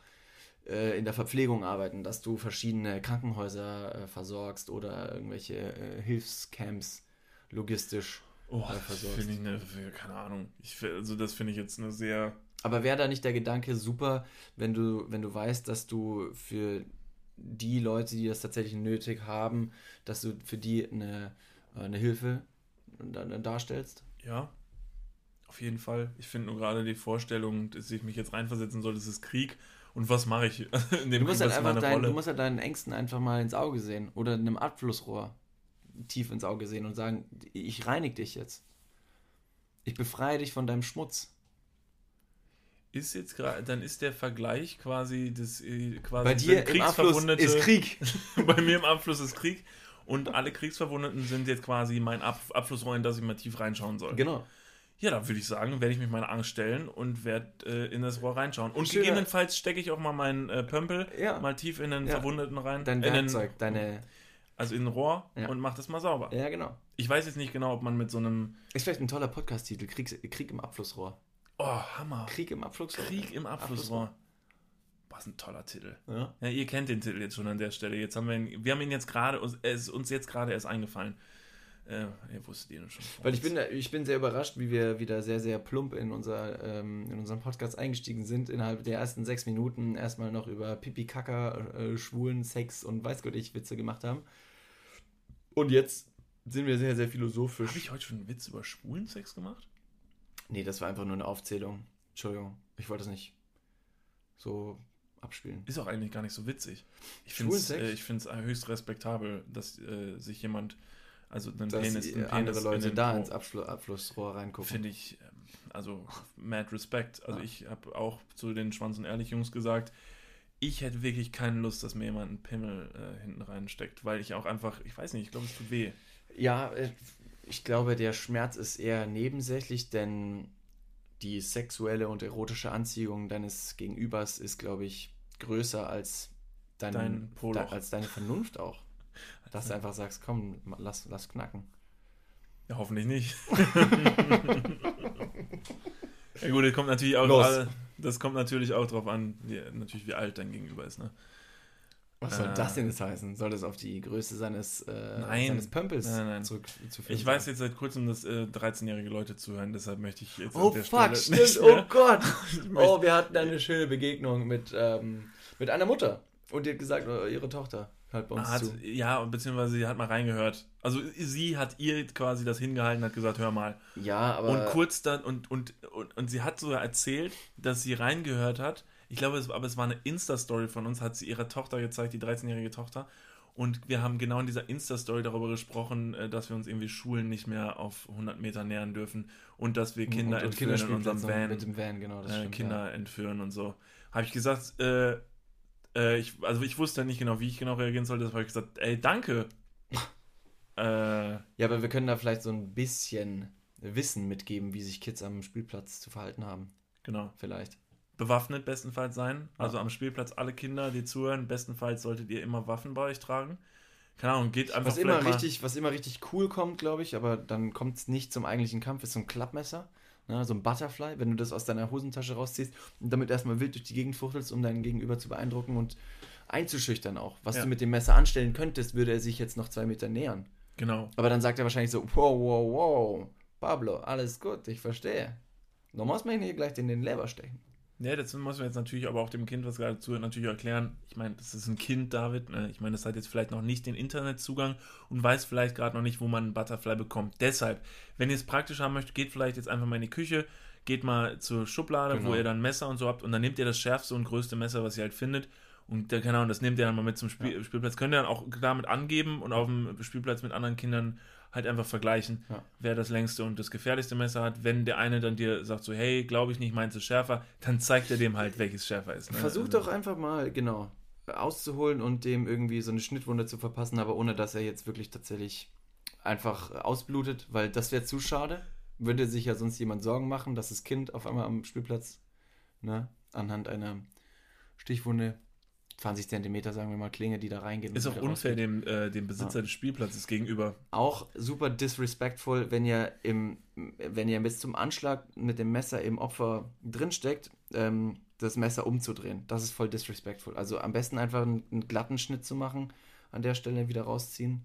äh, in der Verpflegung arbeiten, dass du verschiedene Krankenhäuser äh, versorgst oder irgendwelche äh, Hilfscamps logistisch oh, äh, versorgst. Finde ich eine, keine Ahnung. Ich, also das finde ich jetzt eine sehr. Aber wäre da nicht der Gedanke super, wenn du, wenn du weißt, dass du für die Leute, die das tatsächlich nötig haben, dass du für die eine, eine Hilfe darstellst? Ja, auf jeden Fall. Ich finde nur gerade die Vorstellung, dass ich mich jetzt reinversetzen soll, das ist Krieg. Und was mache ich in dem du musst Krieg? Halt einfach dein, du musst halt deinen Ängsten einfach mal ins Auge sehen. Oder einem Abflussrohr tief ins Auge sehen und sagen, ich reinige dich jetzt. Ich befreie dich von deinem Schmutz. Ist jetzt gerade, dann ist der Vergleich quasi das äh, quasi Bei dir im Abfluss ist Krieg. bei mir im Abfluss ist Krieg und alle Kriegsverwundeten sind jetzt quasi mein Ab Abflussrohr, in das ich mal tief reinschauen soll. Genau. Ja, da würde ich sagen, werde ich mich meiner Angst stellen und werde äh, in das Rohr reinschauen. Und Schöner. gegebenenfalls stecke ich auch mal meinen äh, Pömpel ja. mal tief in den ja. Verwundeten rein. Dein Werkzeug, deine. Also in ein Rohr ja. und mach das mal sauber. Ja, genau. Ich weiß jetzt nicht genau, ob man mit so einem. Ist vielleicht ein toller Podcast-Titel: Krieg, Krieg im Abflussrohr. Oh, Hammer. Krieg im Abflussrohr. Krieg im Abflussrohr. Was ein toller Titel. Ja. ja. ihr kennt den Titel jetzt schon an der Stelle. Jetzt haben wir ihn, wir haben ihn jetzt gerade, es ist uns jetzt gerade erst eingefallen. Äh, ihr wusstet ihn schon. Weil ich bin, ich bin sehr überrascht, wie wir wieder sehr, sehr plump in, unser, ähm, in unseren Podcast eingestiegen sind. Innerhalb der ersten sechs Minuten erstmal noch über Pipi, Kaka, äh, Schwulen, Sex und weiß Gott ich Witze gemacht haben. Und jetzt sind wir sehr, sehr philosophisch. Habe ich heute schon einen Witz über schwulen Sex gemacht? Nee, das war einfach nur eine Aufzählung. Entschuldigung, ich wollte es nicht so abspielen. Ist auch eigentlich gar nicht so witzig. Ich finde es äh, höchst respektabel, dass äh, sich jemand also einen Dass Penis, einen andere Penis Leute in da ins Abfl Abflussrohr reingucken. Finde ich, ähm, also mad respect. Also ja. ich habe auch zu den Schwanz und Ehrlich Jungs gesagt, ich hätte wirklich keine Lust, dass mir jemand einen Pimmel äh, hinten reinsteckt, weil ich auch einfach, ich weiß nicht, ich glaube, es tut weh. Ja, äh, ich glaube, der Schmerz ist eher nebensächlich, denn die sexuelle und erotische Anziehung deines Gegenübers ist, glaube ich, größer als dein, dein als deine Vernunft auch. Dass du einfach sagst, komm, lass, lass knacken. Ja, hoffentlich nicht. ja gut, das kommt natürlich auch, Los. das kommt natürlich auch drauf an, wie, natürlich wie alt dein Gegenüber ist, ne? Was soll äh, das denn jetzt heißen? Soll das auf die Größe seines, äh, nein, seines Pömpels nein, nein. zurückzuführen? Ich weiß jetzt seit kurzem, dass äh, 13-jährige Leute zuhören, deshalb möchte ich jetzt. Oh fuck, Stelle stimmt, oh Gott! oh, wir hatten eine schöne Begegnung mit, ähm, mit einer Mutter und die hat gesagt, oh, ihre Tochter hört bei uns hat, zu. Ja, beziehungsweise sie hat mal reingehört. Also sie hat ihr quasi das hingehalten, hat gesagt, hör mal. Ja, aber. Und kurz dann, und, und, und, und sie hat sogar erzählt, dass sie reingehört hat Ich glaube, es, aber es war eine Insta-Story von uns, hat sie ihrer Tochter gezeigt, die 13-jährige Tochter. Und wir haben genau in dieser Insta-Story darüber gesprochen, äh, dass wir uns irgendwie Schulen nicht mehr auf 100 Meter nähern dürfen und dass wir Kinder und, und entführen in unserem Van. Mit dem Van, genau. Das äh, stimmt, Kinder ja. entführen und so. Habe ich gesagt, äh, äh, ich, also ich wusste nicht genau, wie ich genau reagieren sollte. Deshalb habe ich gesagt, ey, danke. äh, ja, aber wir können da vielleicht so ein bisschen Wissen mitgeben, wie sich Kids am Spielplatz zu verhalten haben. Genau. Vielleicht. Bewaffnet bestenfalls sein. Also am Spielplatz alle Kinder, die zuhören, bestenfalls solltet ihr immer Waffen bei euch tragen. Keine Ahnung, geht einfach was immer richtig, Was immer richtig cool kommt, glaube ich, aber dann kommt es nicht zum eigentlichen Kampf, ist so ein Klappmesser. Ne, so ein Butterfly, wenn du das aus deiner Hosentasche rausziehst und damit erstmal wild durch die Gegend fuchtelst, um deinen Gegenüber zu beeindrucken und einzuschüchtern auch. Was ja. du mit dem Messer anstellen könntest, würde er sich jetzt noch zwei Meter nähern. Genau. Aber dann sagt er wahrscheinlich so, wow, wow, wow, Pablo, alles gut, ich verstehe. Du musst mir hier gleich in den Leber stechen. Ja, das muss man jetzt natürlich aber auch dem Kind, was gerade zuhört, natürlich erklären. Ich meine, das ist ein Kind, David. Ne? Ich meine, das hat jetzt vielleicht noch nicht den Internetzugang und weiß vielleicht gerade noch nicht, wo man einen Butterfly bekommt. Deshalb, wenn ihr es praktisch haben möchtet, geht vielleicht jetzt einfach mal in die Küche, geht mal zur Schublade, genau. wo ihr dann Messer und so habt und dann nehmt ihr das schärfste und größte Messer, was ihr halt findet. Und keine Ahnung, das nehmt ihr dann mal mit zum Spiel ja. Spielplatz. Könnt ihr dann auch damit angeben und auf dem Spielplatz mit anderen Kindern halt einfach vergleichen, ja. wer das längste und das gefährlichste Messer hat. Wenn der eine dann dir sagt so, hey, glaube ich nicht, meinst du schärfer, dann zeigt er dem halt, welches schärfer ist. Ne? Versuch also, doch einfach mal, genau, auszuholen und dem irgendwie so eine Schnittwunde zu verpassen, aber ohne dass er jetzt wirklich tatsächlich einfach ausblutet, weil das wäre zu schade. Würde sich ja sonst jemand Sorgen machen, dass das Kind auf einmal am Spielplatz ne, anhand einer Stichwunde 20 Zentimeter, sagen wir mal, Klinge, die da reingehen. Ist auch unfair dem, äh, dem Besitzer ja. des Spielplatzes gegenüber. Auch super disrespectful, wenn ihr im, wenn ihr bis zum Anschlag mit dem Messer im Opfer drinsteckt, ähm, das Messer umzudrehen. Das ist voll disrespectful. Also am besten einfach einen, einen, glatten Schnitt zu machen, an der Stelle wieder rausziehen.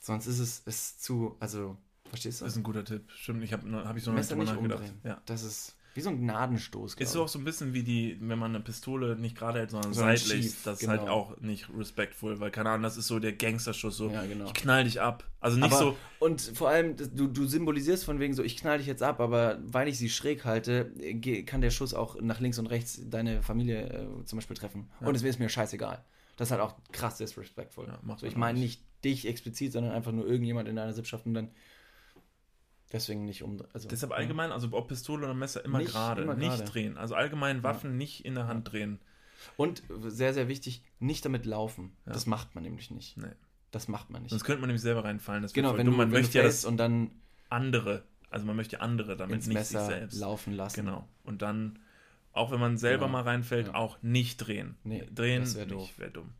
Sonst ist es ist zu, also, verstehst du? Das ist ein guter Tipp. Stimmt, ich habe hab ich so Messer nicht umdrehen. Ja. Das ist wie so ein Gnadenstoß. Ist so auch so ein bisschen wie die, wenn man eine Pistole nicht gerade hält, sondern so seitlich. Schief, das genau. ist halt auch nicht respectful, weil keine Ahnung, das ist so der Gangsterschuss, so ja, genau. ich knall dich ab. Also nicht aber, so. Und vor allem, du, du symbolisierst von wegen so, ich knall dich jetzt ab, aber weil ich sie schräg halte, kann der Schuss auch nach links und rechts deine Familie äh, zum Beispiel treffen. Ja. Und es ist mir scheißegal. Das ist halt auch krass disrespectful. Ja, so, ich meine nicht dich explizit, sondern einfach nur irgendjemand in deiner Sippschaft und dann Deswegen nicht um. Also, Deshalb allgemein, also ob Pistole oder Messer immer gerade, nicht, drehen. Also allgemein Waffen ja. nicht in der Hand drehen. Und sehr, sehr wichtig, nicht damit laufen. Ja. Das macht man nämlich nicht. Nee. Das macht man nicht. Sonst könnte man nämlich selber reinfallen. Das genau, wenn dumm. man wenn möchte ja das und dann andere, also man möchte andere damit nicht Messer sich selbst laufen lassen. Genau. Und dann, auch wenn man selber genau. mal reinfällt, ja. auch nicht drehen. Nee, drehen wäre wär dumm.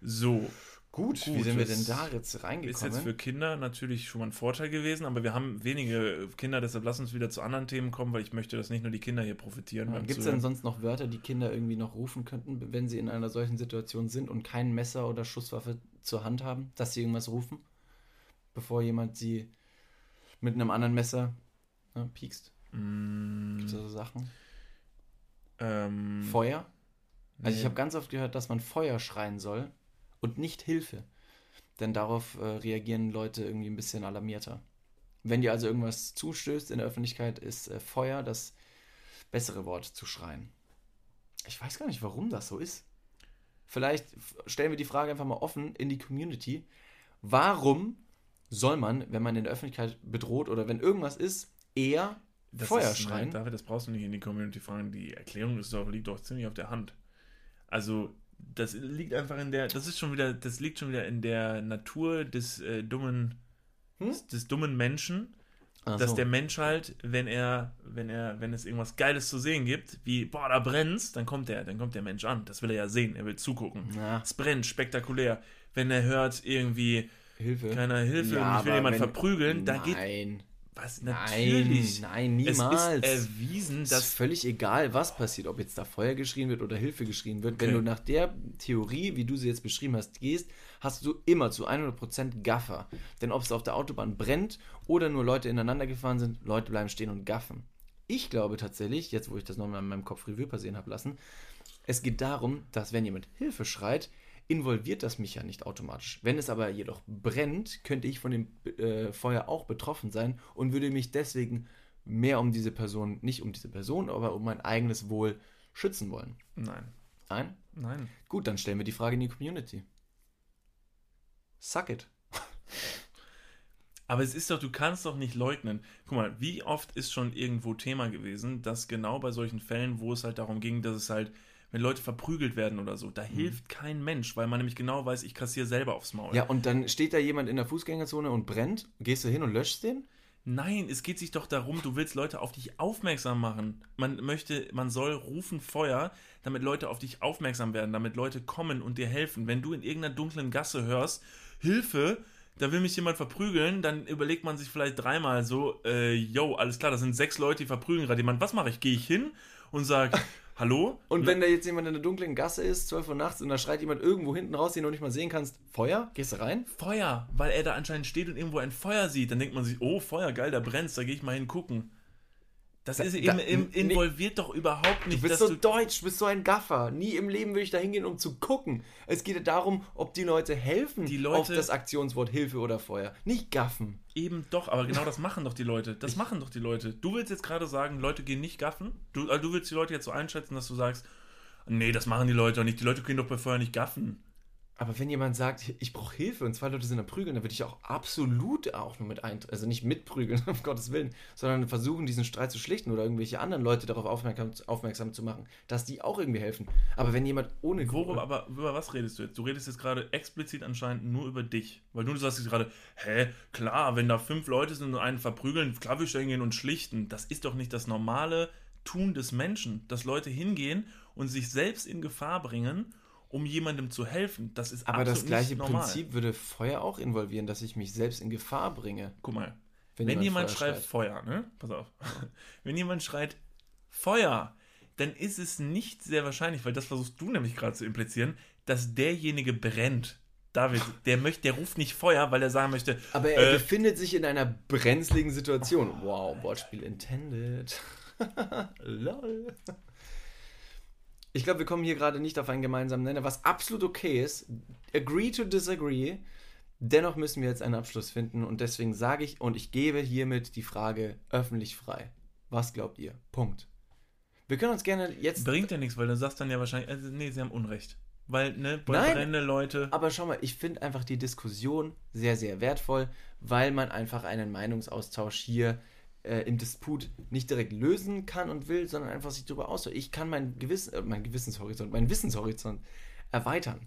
So, Gut, Gut, wie sind wir denn da jetzt reingekommen? Ist jetzt für Kinder natürlich schon mal ein Vorteil gewesen, aber wir haben wenige Kinder, deshalb lass uns wieder zu anderen Themen kommen, weil ich möchte, dass nicht nur die Kinder hier profitieren. Ja, Gibt es denn sonst noch Wörter, die Kinder irgendwie noch rufen könnten, wenn sie in einer solchen Situation sind und kein Messer oder Schusswaffe zur Hand haben, dass sie irgendwas rufen, bevor jemand sie mit einem anderen Messer ne, piekst? Mm. Gibt es so Sachen? Ähm, Feuer? Also nee. ich habe ganz oft gehört, dass man Feuer schreien soll und nicht Hilfe. Denn darauf äh, reagieren Leute irgendwie ein bisschen alarmierter. Wenn dir also irgendwas zustößt in der Öffentlichkeit, ist äh, Feuer das bessere Wort zu schreien. Ich weiß gar nicht, warum das so ist. Vielleicht stellen wir die Frage einfach mal offen in die Community. Warum soll man, wenn man in der Öffentlichkeit bedroht oder wenn irgendwas ist, eher das Feuer ist, schreien? Nein, David, das brauchst du nicht in die Community fragen. Die Erklärung ist doch, liegt doch ziemlich auf der Hand. Also das liegt einfach in der, das ist schon wieder, das liegt schon wieder in der Natur des äh, dummen, hm? des, des, dummen Menschen, Ach dass so. der Mensch halt, wenn er, wenn er, wenn es irgendwas Geiles zu sehen gibt, wie, boah, da brennt's, dann kommt der, dann kommt der Mensch an. Das will er ja sehen, er will zugucken. Ja. Es brennt, spektakulär. Wenn er hört, irgendwie, Hilfe. keiner Hilfe ja, und ich will jemanden verprügeln, da geht. Nein was? Natürlich. Nein, nein, niemals. Es ist erwiesen, dass. Es ist völlig egal, was passiert, ob jetzt da Feuer geschrien wird oder Hilfe geschrien wird. Okay. Wenn du nach der Theorie, wie du sie jetzt beschrieben hast, gehst, hast du immer zu 100% Gaffer. Denn ob es auf der Autobahn brennt oder nur Leute ineinander gefahren sind, Leute bleiben stehen und gaffen. Ich glaube tatsächlich, jetzt wo ich das nochmal in meinem Kopf Revue passieren habe lassen, es geht darum, dass wenn jemand Hilfe schreit, involviert das mich ja nicht automatisch. Wenn es aber jedoch brennt, könnte ich von dem äh, Feuer auch betroffen sein und würde mich deswegen mehr um diese Person, nicht um diese Person, aber um mein eigenes Wohl schützen wollen? Nein. Nein? Nein. Gut, dann stellen wir die Frage in die Community. Suck it. Aber es ist doch, du kannst doch nicht leugnen. Guck mal, wie oft ist schon irgendwo Thema gewesen, dass genau bei solchen Fällen, wo es halt darum ging, dass es halt, wenn Leute verprügelt werden oder so, da mhm. hilft kein Mensch, weil man nämlich genau weiß, ich kassiere selber aufs Maul. Ja, und dann steht da jemand in der Fußgängerzone und brennt. Gehst du hin und löschst den? Nein, es geht sich doch darum, du willst Leute auf dich aufmerksam machen. Man möchte, man soll rufen Feuer, damit Leute auf dich aufmerksam werden, damit Leute kommen und dir helfen. Wenn du in irgendeiner dunklen Gasse hörst, Hilfe, da will mich jemand verprügeln, dann überlegt man sich vielleicht dreimal so, äh, yo, alles klar, das sind sechs Leute, die verprügeln gerade jemand. Was mache ich? Gehe ich hin und sage, hallo? Und wenn da jetzt jemand in der dunklen Gasse ist, 12 Uhr nachts, und da schreit jemand irgendwo hinten raus, den du nicht mal sehen kannst, Feuer? Gehst du rein? Feuer, weil er da anscheinend steht und irgendwo ein Feuer sieht. Dann denkt man sich, oh, Feuer, geil, da brennt's, da gehe ich mal hingucken. Das ist da, im, involviert nee. doch überhaupt nicht. Du bist so du deutsch, du bist so ein Gaffer. Nie im Leben würde ich da hingehen, um zu gucken. Es geht darum, ob die Leute helfen die Leute, auf das Aktionswort Hilfe oder Feuer. Nicht gaffen. Eben doch, aber genau das machen doch die Leute. Das ich, machen doch die Leute. Du willst jetzt gerade sagen, Leute gehen nicht gaffen? Du, also du willst die Leute jetzt so einschätzen, dass du sagst, nee, das machen die Leute doch nicht. Die Leute gehen doch bei Feuer nicht gaffen. Aber wenn jemand sagt, ich brauche Hilfe und zwei Leute sind am Prügeln, dann würde ich auch absolut auch nur mit eintreten. Also nicht mitprügeln, um Gottes Willen, sondern versuchen, diesen Streit zu schlichten oder irgendwelche anderen Leute darauf aufmerksam, aufmerksam zu machen, dass die auch irgendwie helfen. Aber wenn jemand ohne Worüber, aber über was redest du jetzt? Du redest jetzt gerade explizit anscheinend nur über dich. Weil du sagst jetzt gerade, hä, klar, wenn da fünf Leute sind und einen verprügeln, klar, wir hingehen und schlichten. Das ist doch nicht das normale Tun des Menschen, dass Leute hingehen und sich selbst in Gefahr bringen um jemandem zu helfen. Das ist Aber das gleiche Prinzip würde Feuer auch involvieren, dass ich mich selbst in Gefahr bringe. Guck mal, wenn, wenn jemand, jemand Feuer schreit Feuer, ne? Pass auf. wenn jemand schreit Feuer, dann ist es nicht sehr wahrscheinlich, weil das versuchst du nämlich gerade zu implizieren, dass derjenige brennt. David, der möchte, der ruft nicht Feuer, weil er sagen möchte. Aber er äh, befindet sich in einer brenzligen Situation. Wow, Wortspiel intended. Lol. Ich glaube, wir kommen hier gerade nicht auf einen gemeinsamen Nenner, was absolut okay ist. Agree to disagree. Dennoch müssen wir jetzt einen Abschluss finden und deswegen sage ich und ich gebe hiermit die Frage öffentlich frei. Was glaubt ihr? Punkt. Wir können uns gerne jetzt. Bringt ja nichts, weil du sagst dann ja wahrscheinlich, also, nee, sie haben Unrecht. Weil, ne, brennende Leute. Aber schau mal, ich finde einfach die Diskussion sehr, sehr wertvoll, weil man einfach einen Meinungsaustausch hier äh, im Disput nicht direkt lösen kann und will, sondern einfach sich darüber austauscht. Ich kann mein, Gewissen, äh, mein Gewissenshorizont, meinen Wissenshorizont erweitern.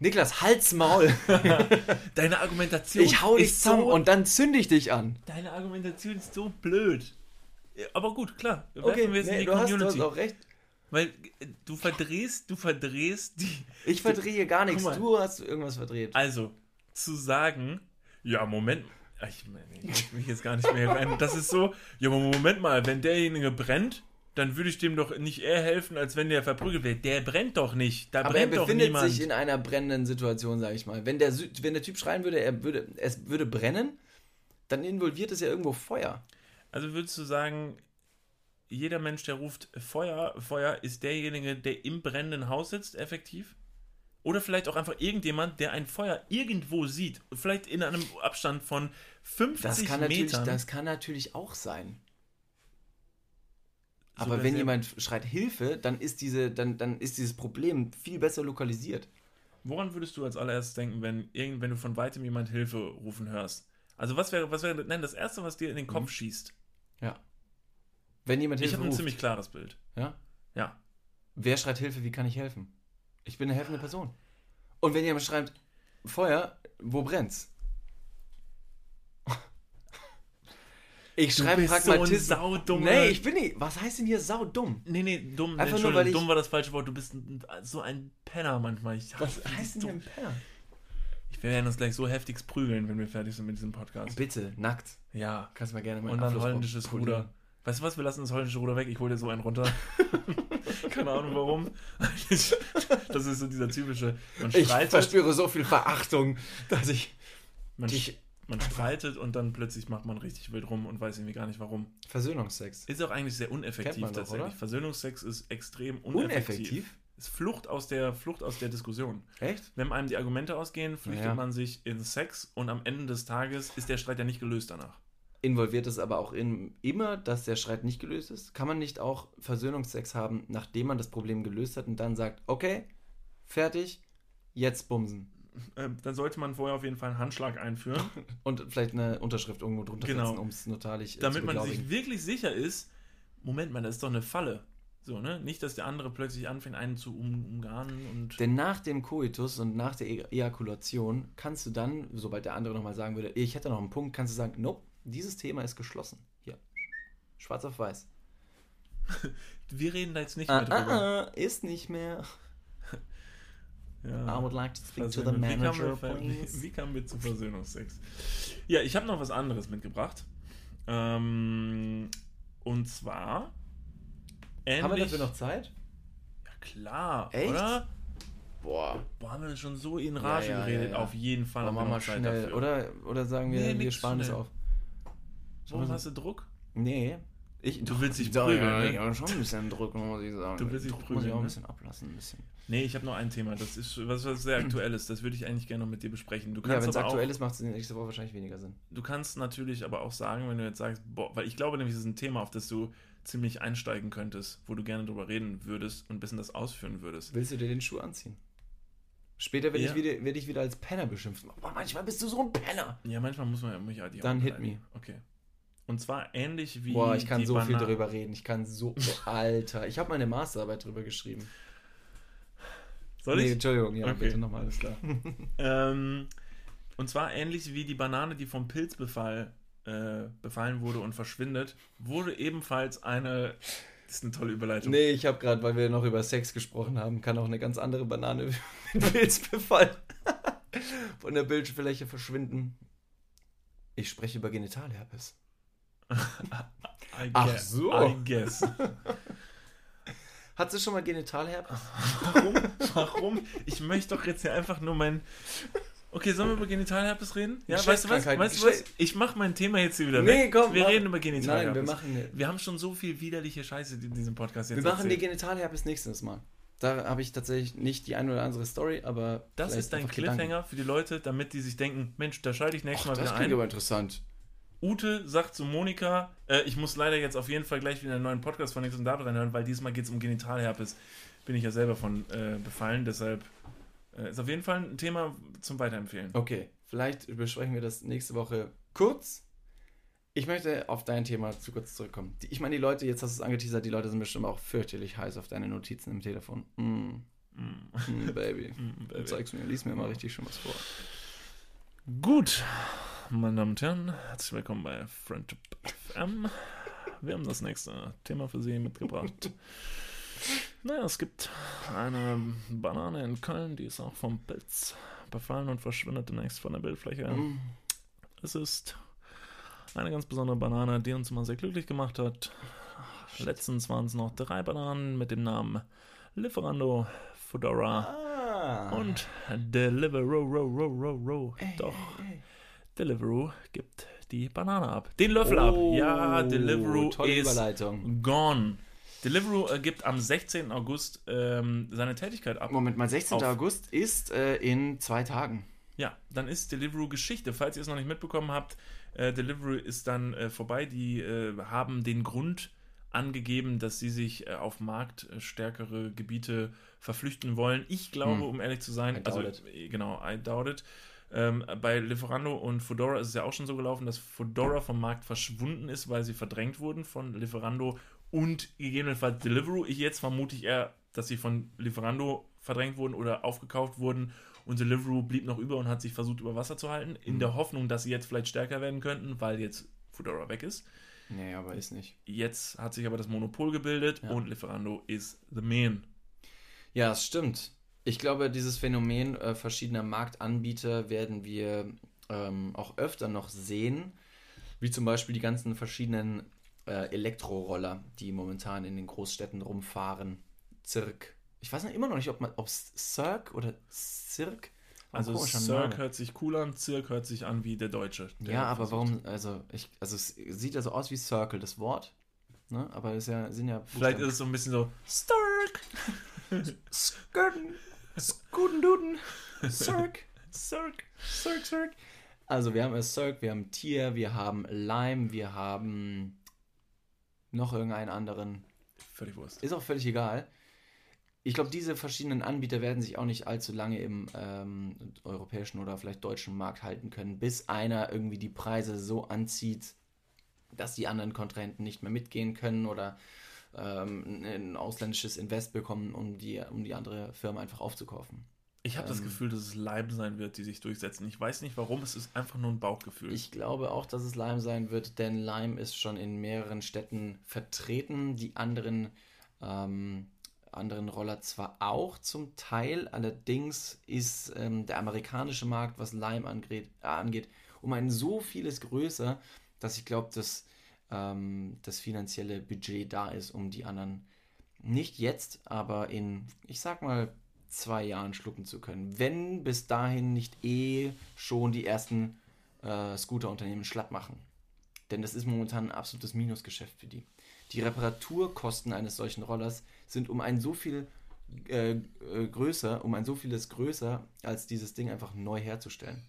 Niklas, halt's Maul. Deine Argumentation Ich hau dich zusammen so, und dann zünde ich dich an. Deine Argumentation ist so blöd. Aber gut, klar. Okay, wir nee, du, hast, du hast auch recht. Weil äh, du verdrehst, du verdrehst die. Ich verdrehe gar nichts. Du hast irgendwas verdreht. Also, zu sagen, ja, Moment, ich, ich möchte mich jetzt gar nicht mehr rein. Das ist so, ja, Moment mal, wenn derjenige brennt, dann würde ich dem doch nicht eher helfen, als wenn der verprügelt wird. Der brennt doch nicht. Da Aber brennt er befindet doch sich in einer brennenden Situation, sage ich mal. Wenn der, wenn der Typ schreien würde, er würde, es würde brennen, dann involviert es ja irgendwo Feuer. Also würdest du sagen, jeder Mensch, der ruft Feuer, Feuer, ist derjenige, der im brennenden Haus sitzt, effektiv? Oder vielleicht auch einfach irgendjemand, der ein Feuer irgendwo sieht. Vielleicht in einem Abstand von 50 das kann Metern. Das kann natürlich auch sein. So Aber wenn jemand schreit Hilfe, dann ist, diese, dann, dann ist dieses Problem viel besser lokalisiert. Woran würdest du als allererstes denken, wenn, irgend, wenn du von weitem jemand Hilfe rufen hörst? Also was wäre, was wäre, nein, das Erste, was dir in den Kopf mhm. schießt? Ja. Wenn jemand Hilfe Ich habe ein ziemlich klares Bild. Ja? Ja. Wer schreit Hilfe, wie kann ich helfen? Ich bin eine helfende Person. Und wenn jemand schreibt, Feuer, wo brennt's? Ich schreibe Pragmatismus. So saudumm. Nee, ich bin nicht. Was heißt denn hier saudumm? Nee, nee, dumm. Einfach nur, weil ich, dumm war das falsche Wort. Du bist so ein Penner manchmal. Ich, was heißt denn hier ein Penner? Ich werde uns gleich so heftig prügeln, wenn wir fertig sind mit diesem Podcast. Bitte, nackt. Ja. Kannst du mal gerne mal Und dann holländisches Ruder. Weißt du was, wir lassen das holländische Ruder weg. Ich hole dir so einen runter. Keine Ahnung warum. das ist so dieser typische. Man ich verspüre so viel Verachtung, dass ich. Man, dich man streitet und dann plötzlich macht man richtig wild rum und weiß irgendwie gar nicht warum. Versöhnungsex. Ist auch eigentlich sehr uneffektiv tatsächlich. Doch, Versöhnungsex ist extrem uneffektiv. Uneffektiv? Ist Flucht aus der Flucht aus der Diskussion. Echt? Wenn einem die Argumente ausgehen, flüchtet ja. man sich in Sex und am Ende des Tages ist der Streit ja nicht gelöst danach. Involviert es aber auch in, immer, dass der Streit nicht gelöst ist? Kann man nicht auch Versöhnungsex haben, nachdem man das Problem gelöst hat und dann sagt, okay, fertig, jetzt bumsen? Äh, dann sollte man vorher auf jeden Fall einen Handschlag einführen. und vielleicht eine Unterschrift irgendwo drunter genau. setzen, um es notarlich äh, Damit man sich wirklich sicher ist, Moment mal, das ist doch eine Falle. So, ne? Nicht, dass der andere plötzlich anfängt, einen zu um, umgarnen und. Denn nach dem Koitus und nach der e Ejakulation kannst du dann, sobald der andere nochmal sagen würde, ich hätte noch einen Punkt, kannst du sagen, nope, dieses Thema ist geschlossen. Hier. Schwarz auf weiß. wir reden da jetzt nicht ah, mehr drüber. Ah, ah, ist nicht mehr. Ja. I would like to speak to the manager, wie kamen, wir, wie, kamen wir zu Versöhnungsex? Ja, ich habe noch was anderes mitgebracht. Ähm, und zwar. Haben wir dafür noch Zeit? Ja, klar, Echt? oder? Boah. Boah, haben wir schon so in Rage ja, ja, geredet? Auf jeden Fall. machen wir mal schnell. Dafür. Oder, oder sagen wir, nee, wir sparen es auf. Warum hast du Druck? Nee. Ich, du willst dich prügeln, ja, ne? Ja, schon ein bisschen drücken, muss ich sagen. Du willst dich prügeln, muss ich auch ein ne? bisschen ablassen, ein bisschen. Nee, ich habe noch ein Thema, das ist was, was sehr aktuell ist. Das würde ich eigentlich gerne noch mit dir besprechen. Du kannst ja, wenn es aktuell auch, ist, macht es nächste Woche wahrscheinlich weniger Sinn. Du kannst natürlich aber auch sagen, wenn du jetzt sagst, boah, weil ich glaube nämlich, es ist ein Thema, auf das du ziemlich einsteigen könntest, wo du gerne drüber reden würdest und ein bisschen das ausführen würdest. Willst du dir den Schuh anziehen? Später werde ja. ich, wieder, werd ich wieder als Penner beschimpft. Boah, manchmal bist du so ein Penner. Ja, manchmal muss man ja mich halt Dann hit me. Okay. Und zwar ähnlich wie. Boah, ich kann so Bana viel darüber reden. Ich kann so. Alter, ich habe meine Masterarbeit darüber geschrieben. Soll ich? Nee, Entschuldigung, ja, okay. bitte nochmal, alles klar. ähm, und zwar ähnlich wie die Banane, die vom Pilzbefall äh, befallen wurde und verschwindet, wurde ebenfalls eine. Das ist eine tolle Überleitung. Nee, ich habe gerade, weil wir noch über Sex gesprochen haben, kann auch eine ganz andere Banane mit Pilzbefall von der Bildfläche verschwinden. Ich spreche über Genitalherpes. Ach so. I guess. Hat sie schon mal Genitalherpes? Warum? Warum? Ich möchte doch jetzt hier einfach nur mein. Okay, sollen wir über Genitalherpes reden? Ja, weißt du was? Weißt du was? Ich mache mein Thema jetzt hier wieder nee, Komm, wir mach. reden über Genitalherpes. Nein, wir machen nicht. Wir haben schon so viel widerliche Scheiße in diesem Podcast jetzt. Wir machen erzählt. die Genitalherpes nächstes Mal. Da habe ich tatsächlich nicht die eine oder andere Story, aber. Das ist dein Cliffhanger Gedanken. für die Leute, damit die sich denken: Mensch, da schalte ich nächstes Och, Mal wieder ein. Das klingt aber interessant. Ute sagt zu Monika, äh, ich muss leider jetzt auf jeden Fall gleich wieder einen neuen Podcast von Nix und David reinhören, weil diesmal geht es um Genitalherpes. Bin ich ja selber von äh, befallen, deshalb äh, ist auf jeden Fall ein Thema zum Weiterempfehlen. Okay, vielleicht besprechen wir das nächste Woche kurz. Ich möchte auf dein Thema zu kurz zurückkommen. Ich meine, die Leute, jetzt hast du es angeteasert, die Leute sind bestimmt auch fürchterlich heiß auf deine Notizen im Telefon. Mm. Mm. Mm, baby. mm, baby. Zeig's mir, lies mir mal richtig schon was vor. Gut meine Damen und Herren, herzlich willkommen bei Friendship FM. Wir haben das nächste Thema für Sie mitgebracht. Naja, es gibt eine Banane in Köln, die ist auch vom Pilz befallen und verschwindet demnächst von der Bildfläche. Mm. Es ist eine ganz besondere Banane, die uns immer sehr glücklich gemacht hat. Letztens waren es noch drei Bananen mit dem Namen Lieferando, Fedora ah. und Deliveroo, Ro, Ro, Ro, Ro. Doch. Ey, ey. Deliveroo gibt die Banane ab. Den Löffel oh, ab. Ja, Deliveroo ist gone. Deliveroo äh, gibt am 16. August ähm, seine Tätigkeit ab. Moment mal, 16. August ist äh, in zwei Tagen. Ja, dann ist Deliveroo Geschichte. Falls ihr es noch nicht mitbekommen habt, äh, Deliveroo ist dann äh, vorbei. Die äh, haben den Grund angegeben, dass sie sich äh, auf marktstärkere Gebiete verflüchten wollen. Ich glaube, hm. um ehrlich zu sein, I also genau, I doubt it. Ähm, bei Lieferando und Fedora ist es ja auch schon so gelaufen, dass Fedora vom Markt verschwunden ist, weil sie verdrängt wurden von Lieferando und gegebenenfalls Deliveroo. Ich jetzt vermute ich eher, dass sie von Lieferando verdrängt wurden oder aufgekauft wurden und Deliveroo blieb noch über und hat sich versucht über Wasser zu halten, in mhm. der Hoffnung, dass sie jetzt vielleicht stärker werden könnten, weil jetzt Fedora weg ist. Nee, aber ist nicht. Jetzt hat sich aber das Monopol gebildet ja. und Lieferando ist the man. Ja, es stimmt. Ich glaube, dieses Phänomen äh, verschiedener Marktanbieter werden wir ähm, auch öfter noch sehen, wie zum Beispiel die ganzen verschiedenen äh, Elektroroller, die momentan in den Großstädten rumfahren. Zirk. Ich weiß immer noch nicht, ob es Cirque oder Cirque. Also Cirque hört sich cool an, Zirk hört sich an wie der Deutsche. Der ja, aber warum, also ich, also es sieht ja so aus wie Circle, das Wort. Ne? Aber es ja, sind ja. Buchstaben. Vielleicht ist es so ein bisschen so Stark. Skirten. Skudenduden. Cirque. Cirque. Cirque, Cirque. Also wir haben Cirque, wir haben Tier, wir haben Lime, wir haben noch irgendeinen anderen. Völlig Wurst. Ist auch völlig egal. Ich glaube, diese verschiedenen Anbieter werden sich auch nicht allzu lange im ähm, europäischen oder vielleicht deutschen Markt halten können, bis einer irgendwie die Preise so anzieht, dass die anderen Kontrahenten nicht mehr mitgehen können oder ähm, ein ausländisches Invest bekommen, um die, um die andere Firma einfach aufzukaufen. Ich habe ähm, das Gefühl, dass es Lime sein wird, die sich durchsetzen. Ich weiß nicht warum, es ist einfach nur ein Bauchgefühl. Ich glaube auch, dass es Lime sein wird, denn Lime ist schon in mehreren Städten vertreten. Die anderen, ähm, anderen Roller zwar auch zum Teil, allerdings ist ähm, der amerikanische Markt, was Lime angeht, äh, angeht, um ein so vieles größer, dass ich glaube, dass ähm, das finanzielle Budget da ist, um die anderen nicht jetzt, aber in, ich sag mal, zwei Jahren schlucken zu können. Wenn bis dahin nicht eh schon die ersten äh, Scooterunternehmen schlapp machen. Denn das ist momentan ein absolutes Minusgeschäft für die. Die Reparaturkosten eines solchen Rollers sind um ein so viel äh, äh, größer, um ein so vieles größer, als dieses Ding einfach neu herzustellen.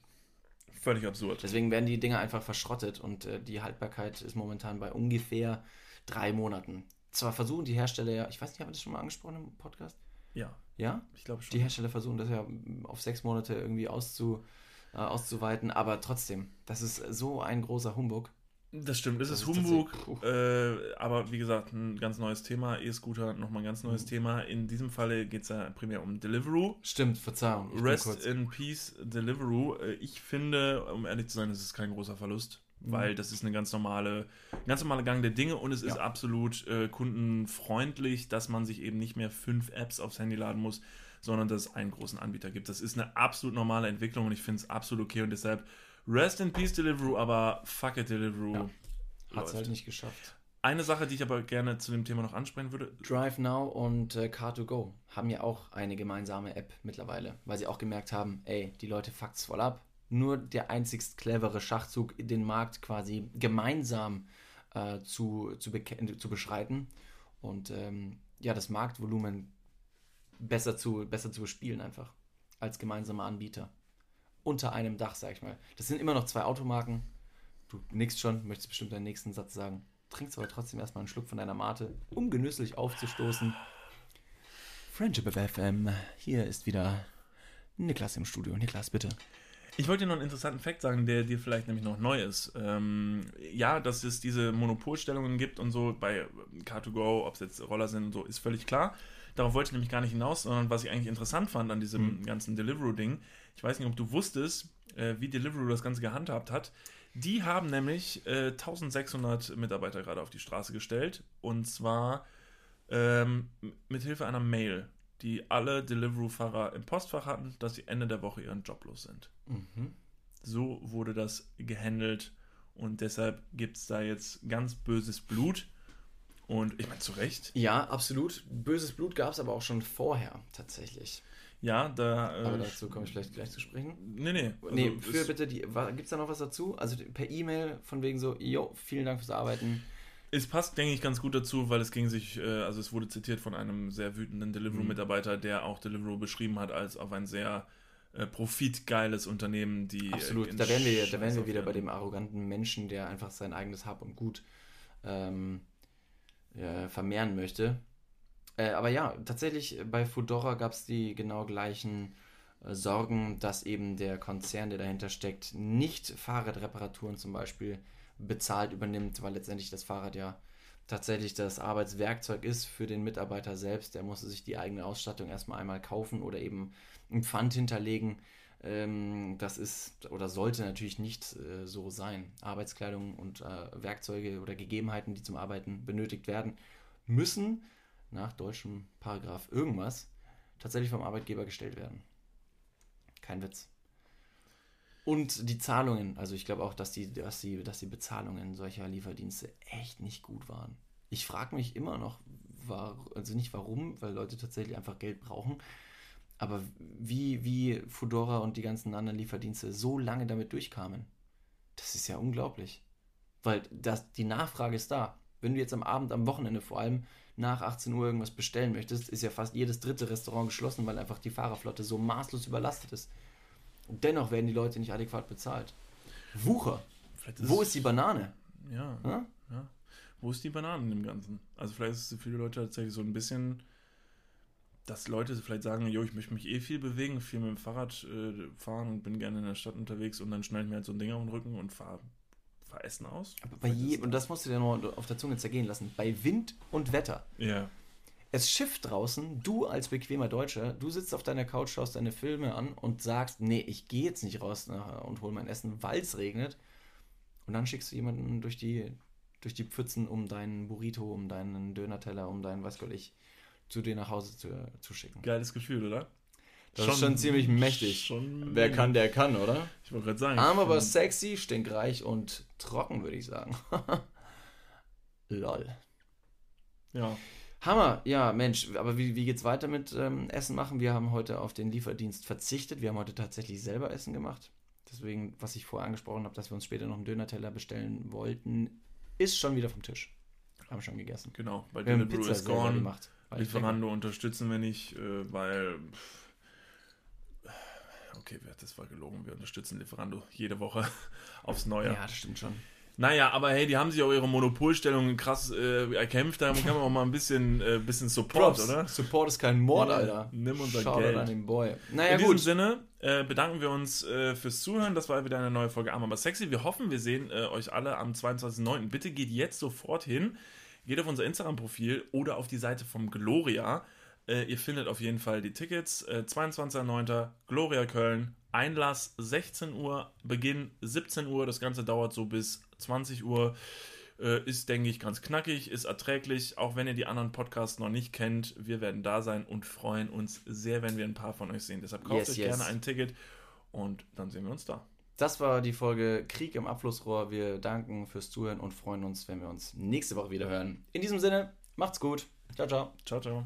Völlig absurd. Deswegen werden die Dinger einfach verschrottet und äh, die Haltbarkeit ist momentan bei ungefähr drei Monaten. Zwar versuchen die Hersteller ja, ich weiß nicht, haben wir das schon mal angesprochen im Podcast? Ja. Ja? Ich glaube schon. Die Hersteller versuchen das ja auf sechs Monate irgendwie auszu, äh, auszuweiten, aber trotzdem, das ist so ein großer Humbug. Das stimmt, es das ist, Humbug, äh, aber wie gesagt, ein ganz neues Thema. E-Scooter, nochmal ein ganz neues mhm. Thema. In diesem Falle geht es ja primär um Deliveroo. Stimmt, Verzeihung. Rest in Peace Deliveroo. Äh, ich finde, um ehrlich zu sein, es ist kein großer Verlust weil das ist eine ganz normale, ganz normale Gang der Dinge und es ja. ist absolut äh, kundenfreundlich, dass man sich eben nicht mehr fünf Apps aufs Handy laden muss, sondern dass es einen großen Anbieter gibt. Das ist eine absolut normale Entwicklung und ich finde es absolut okay und deshalb Rest in Peace Deliveroo, aber fuck it Deliveroo. Ja. Hat es halt nicht geschafft. Eine Sache, die ich aber gerne zu dem Thema noch ansprechen würde. Drive Now und äh, Car2Go haben ja auch eine gemeinsame App mittlerweile, weil sie auch gemerkt haben, ey, die Leute fuckt's voll ab nur der einzigst clevere Schachzug, den Markt quasi gemeinsam äh, zu, zu, zu beschreiten und ähm, ja, das Marktvolumen besser zu, besser zu bespielen einfach als gemeinsamer Anbieter. Unter einem Dach, sag ich mal. Das sind immer noch zwei Automarken. Du nickst schon, möchtest bestimmt deinen nächsten Satz sagen. Trinkst aber trotzdem erstmal einen Schluck von deiner Mate, um genüsslich aufzustoßen. Friendship FM, hier ist wieder Niklas im Studio. Niklas, bitte. Ich wollte dir noch einen interessanten Fakt sagen, der dir vielleicht nämlich noch neu ist. Ähm, ja, dass es diese Monopolstellungen gibt und so bei Car2Go, ob es jetzt Roller sind und so, ist völlig klar. Darauf wollte ich nämlich gar nicht hinaus, sondern was ich eigentlich interessant fand an diesem mhm. ganzen Deliveroo-Ding, ich weiß nicht, ob du wusstest, äh, wie Deliveroo das Ganze gehandhabt hat. Die haben nämlich äh, 1600 Mitarbeiter gerade auf die Straße gestellt und zwar ähm, mit Hilfe einer Mail die alle Deliveroo-Fahrer im Postfach hatten, dass sie Ende der Woche ihren Job los sind. Mhm. So wurde das gehandelt und deshalb gibt es da jetzt ganz böses Blut. Und ich meine, zu Recht. Ja, absolut. Böses Blut gab es aber auch schon vorher, tatsächlich. Ja, da. Äh, aber dazu komme ich vielleicht gleich zu sprechen. Nee, nee. Also nee, für bitte die. Gibt es da noch was dazu? Also per E-Mail von wegen so, jo, vielen Dank fürs Arbeiten. Es passt, denke ich, ganz gut dazu, weil es ging sich, äh, also es wurde zitiert von einem sehr wütenden Deliveroo-Mitarbeiter, der auch Deliveroo beschrieben hat als auf ein sehr äh, profitgeiles Unternehmen, die. Absolut, da wären wir, da wären wir wieder bei dem arroganten Menschen, der einfach sein eigenes Hab und Gut ähm, ja, vermehren möchte. Äh, aber ja, tatsächlich bei Fudora gab es die genau gleichen äh, Sorgen, dass eben der Konzern, der dahinter steckt, nicht Fahrradreparaturen zum Beispiel bezahlt übernimmt, weil letztendlich das Fahrrad ja tatsächlich das Arbeitswerkzeug ist für den Mitarbeiter selbst. Der muss sich die eigene Ausstattung erstmal einmal kaufen oder eben ein Pfand hinterlegen. Ähm, das ist oder sollte natürlich nicht äh, so sein. Arbeitskleidung und äh, Werkzeuge oder Gegebenheiten, die zum Arbeiten benötigt werden, müssen nach deutschem Paragraph irgendwas tatsächlich vom Arbeitgeber gestellt werden. Kein Witz. Und die Zahlungen, also ich glaube auch, dass die, dass, die, dass die Bezahlungen solcher Lieferdienste echt nicht gut waren. Ich frage mich immer noch, war, also nicht warum, weil Leute tatsächlich einfach Geld brauchen, aber wie, wie Fudora und die ganzen anderen Lieferdienste so lange damit durchkamen, das ist ja unglaublich. Weil das, die Nachfrage ist da. Wenn du jetzt am Abend, am Wochenende vor allem nach 18 Uhr irgendwas bestellen möchtest, ist ja fast jedes dritte Restaurant geschlossen, weil einfach die Fahrerflotte so maßlos überlastet ist. Und dennoch werden die Leute nicht adäquat bezahlt. Wucher. Ist Wo ist die Banane? Ja, ja. ja. Wo ist die Banane dem Ganzen? Also vielleicht ist es für viele Leute tatsächlich so ein bisschen, dass Leute vielleicht sagen, jo, ich möchte mich eh viel bewegen, viel mit dem Fahrrad äh, fahren und bin gerne in der Stadt unterwegs und dann schneide ich mir halt so ein Ding auf den Rücken und fahre fahr Essen aus. Aber bei je, und das musst du dir noch auf der Zunge zergehen lassen. Bei Wind und Wetter. Ja es schifft draußen, du als bequemer Deutscher, du sitzt auf deiner Couch, schaust deine Filme an und sagst, nee, ich gehe jetzt nicht raus und hole mein Essen, weil es regnet. Und dann schickst du jemanden durch die, durch die Pfützen, um deinen Burrito, um deinen Dönerteller, um deinen, was Gott ich, zu dir nach Hause zu, zu schicken. Geiles Gefühl, oder? Das schon, ist schon ziemlich mächtig. Schon Wer kann, der kann, oder? Ich wollte gerade sagen. Arm, aber sexy, stinkreich und trocken, würde ich sagen. Lol. Ja. Hammer, ja, Mensch, aber wie, wie geht's weiter mit ähm, Essen machen? Wir haben heute auf den Lieferdienst verzichtet. Wir haben heute tatsächlich selber Essen gemacht. Deswegen, was ich vorher angesprochen habe, dass wir uns später noch einen Döner-Teller bestellen wollten, ist schon wieder vom Tisch. Haben schon gegessen. Genau, weil Deliveroo ist gone. Gemacht, Lieferando unterstützen wir nicht, äh, weil. Okay, das war gelogen. Wir unterstützen Lieferando jede Woche aufs Neue. Ja, das stimmt schon. Naja, aber hey, die haben sich auch ihre Monopolstellung krass äh, erkämpft. Da kann man auch mal ein bisschen, äh, bisschen Support, Props. oder? Support ist kein Mord, ja, Alter. Nimm unser Schau Geld. an den Boy. Naja, In gut. diesem Sinne äh, bedanken wir uns äh, fürs Zuhören. Das war wieder eine neue Folge Arm aber sexy. Wir hoffen, wir sehen äh, euch alle am 22.09. Bitte geht jetzt sofort hin. Geht auf unser Instagram-Profil oder auf die Seite vom Gloria. Äh, ihr findet auf jeden Fall die Tickets. Äh, 22.09. Gloria Köln. Einlass 16 Uhr, Beginn 17 Uhr. Das Ganze dauert so bis 20 Uhr. Äh, ist, denke ich, ganz knackig, ist erträglich. Auch wenn ihr die anderen Podcasts noch nicht kennt, wir werden da sein und freuen uns sehr, wenn wir ein paar von euch sehen. Deshalb kauft yes, euch yes. gerne ein Ticket und dann sehen wir uns da. Das war die Folge Krieg im Abflussrohr. Wir danken fürs Zuhören und freuen uns, wenn wir uns nächste Woche wieder hören. In diesem Sinne, macht's gut. Ciao, ciao. Ciao, ciao.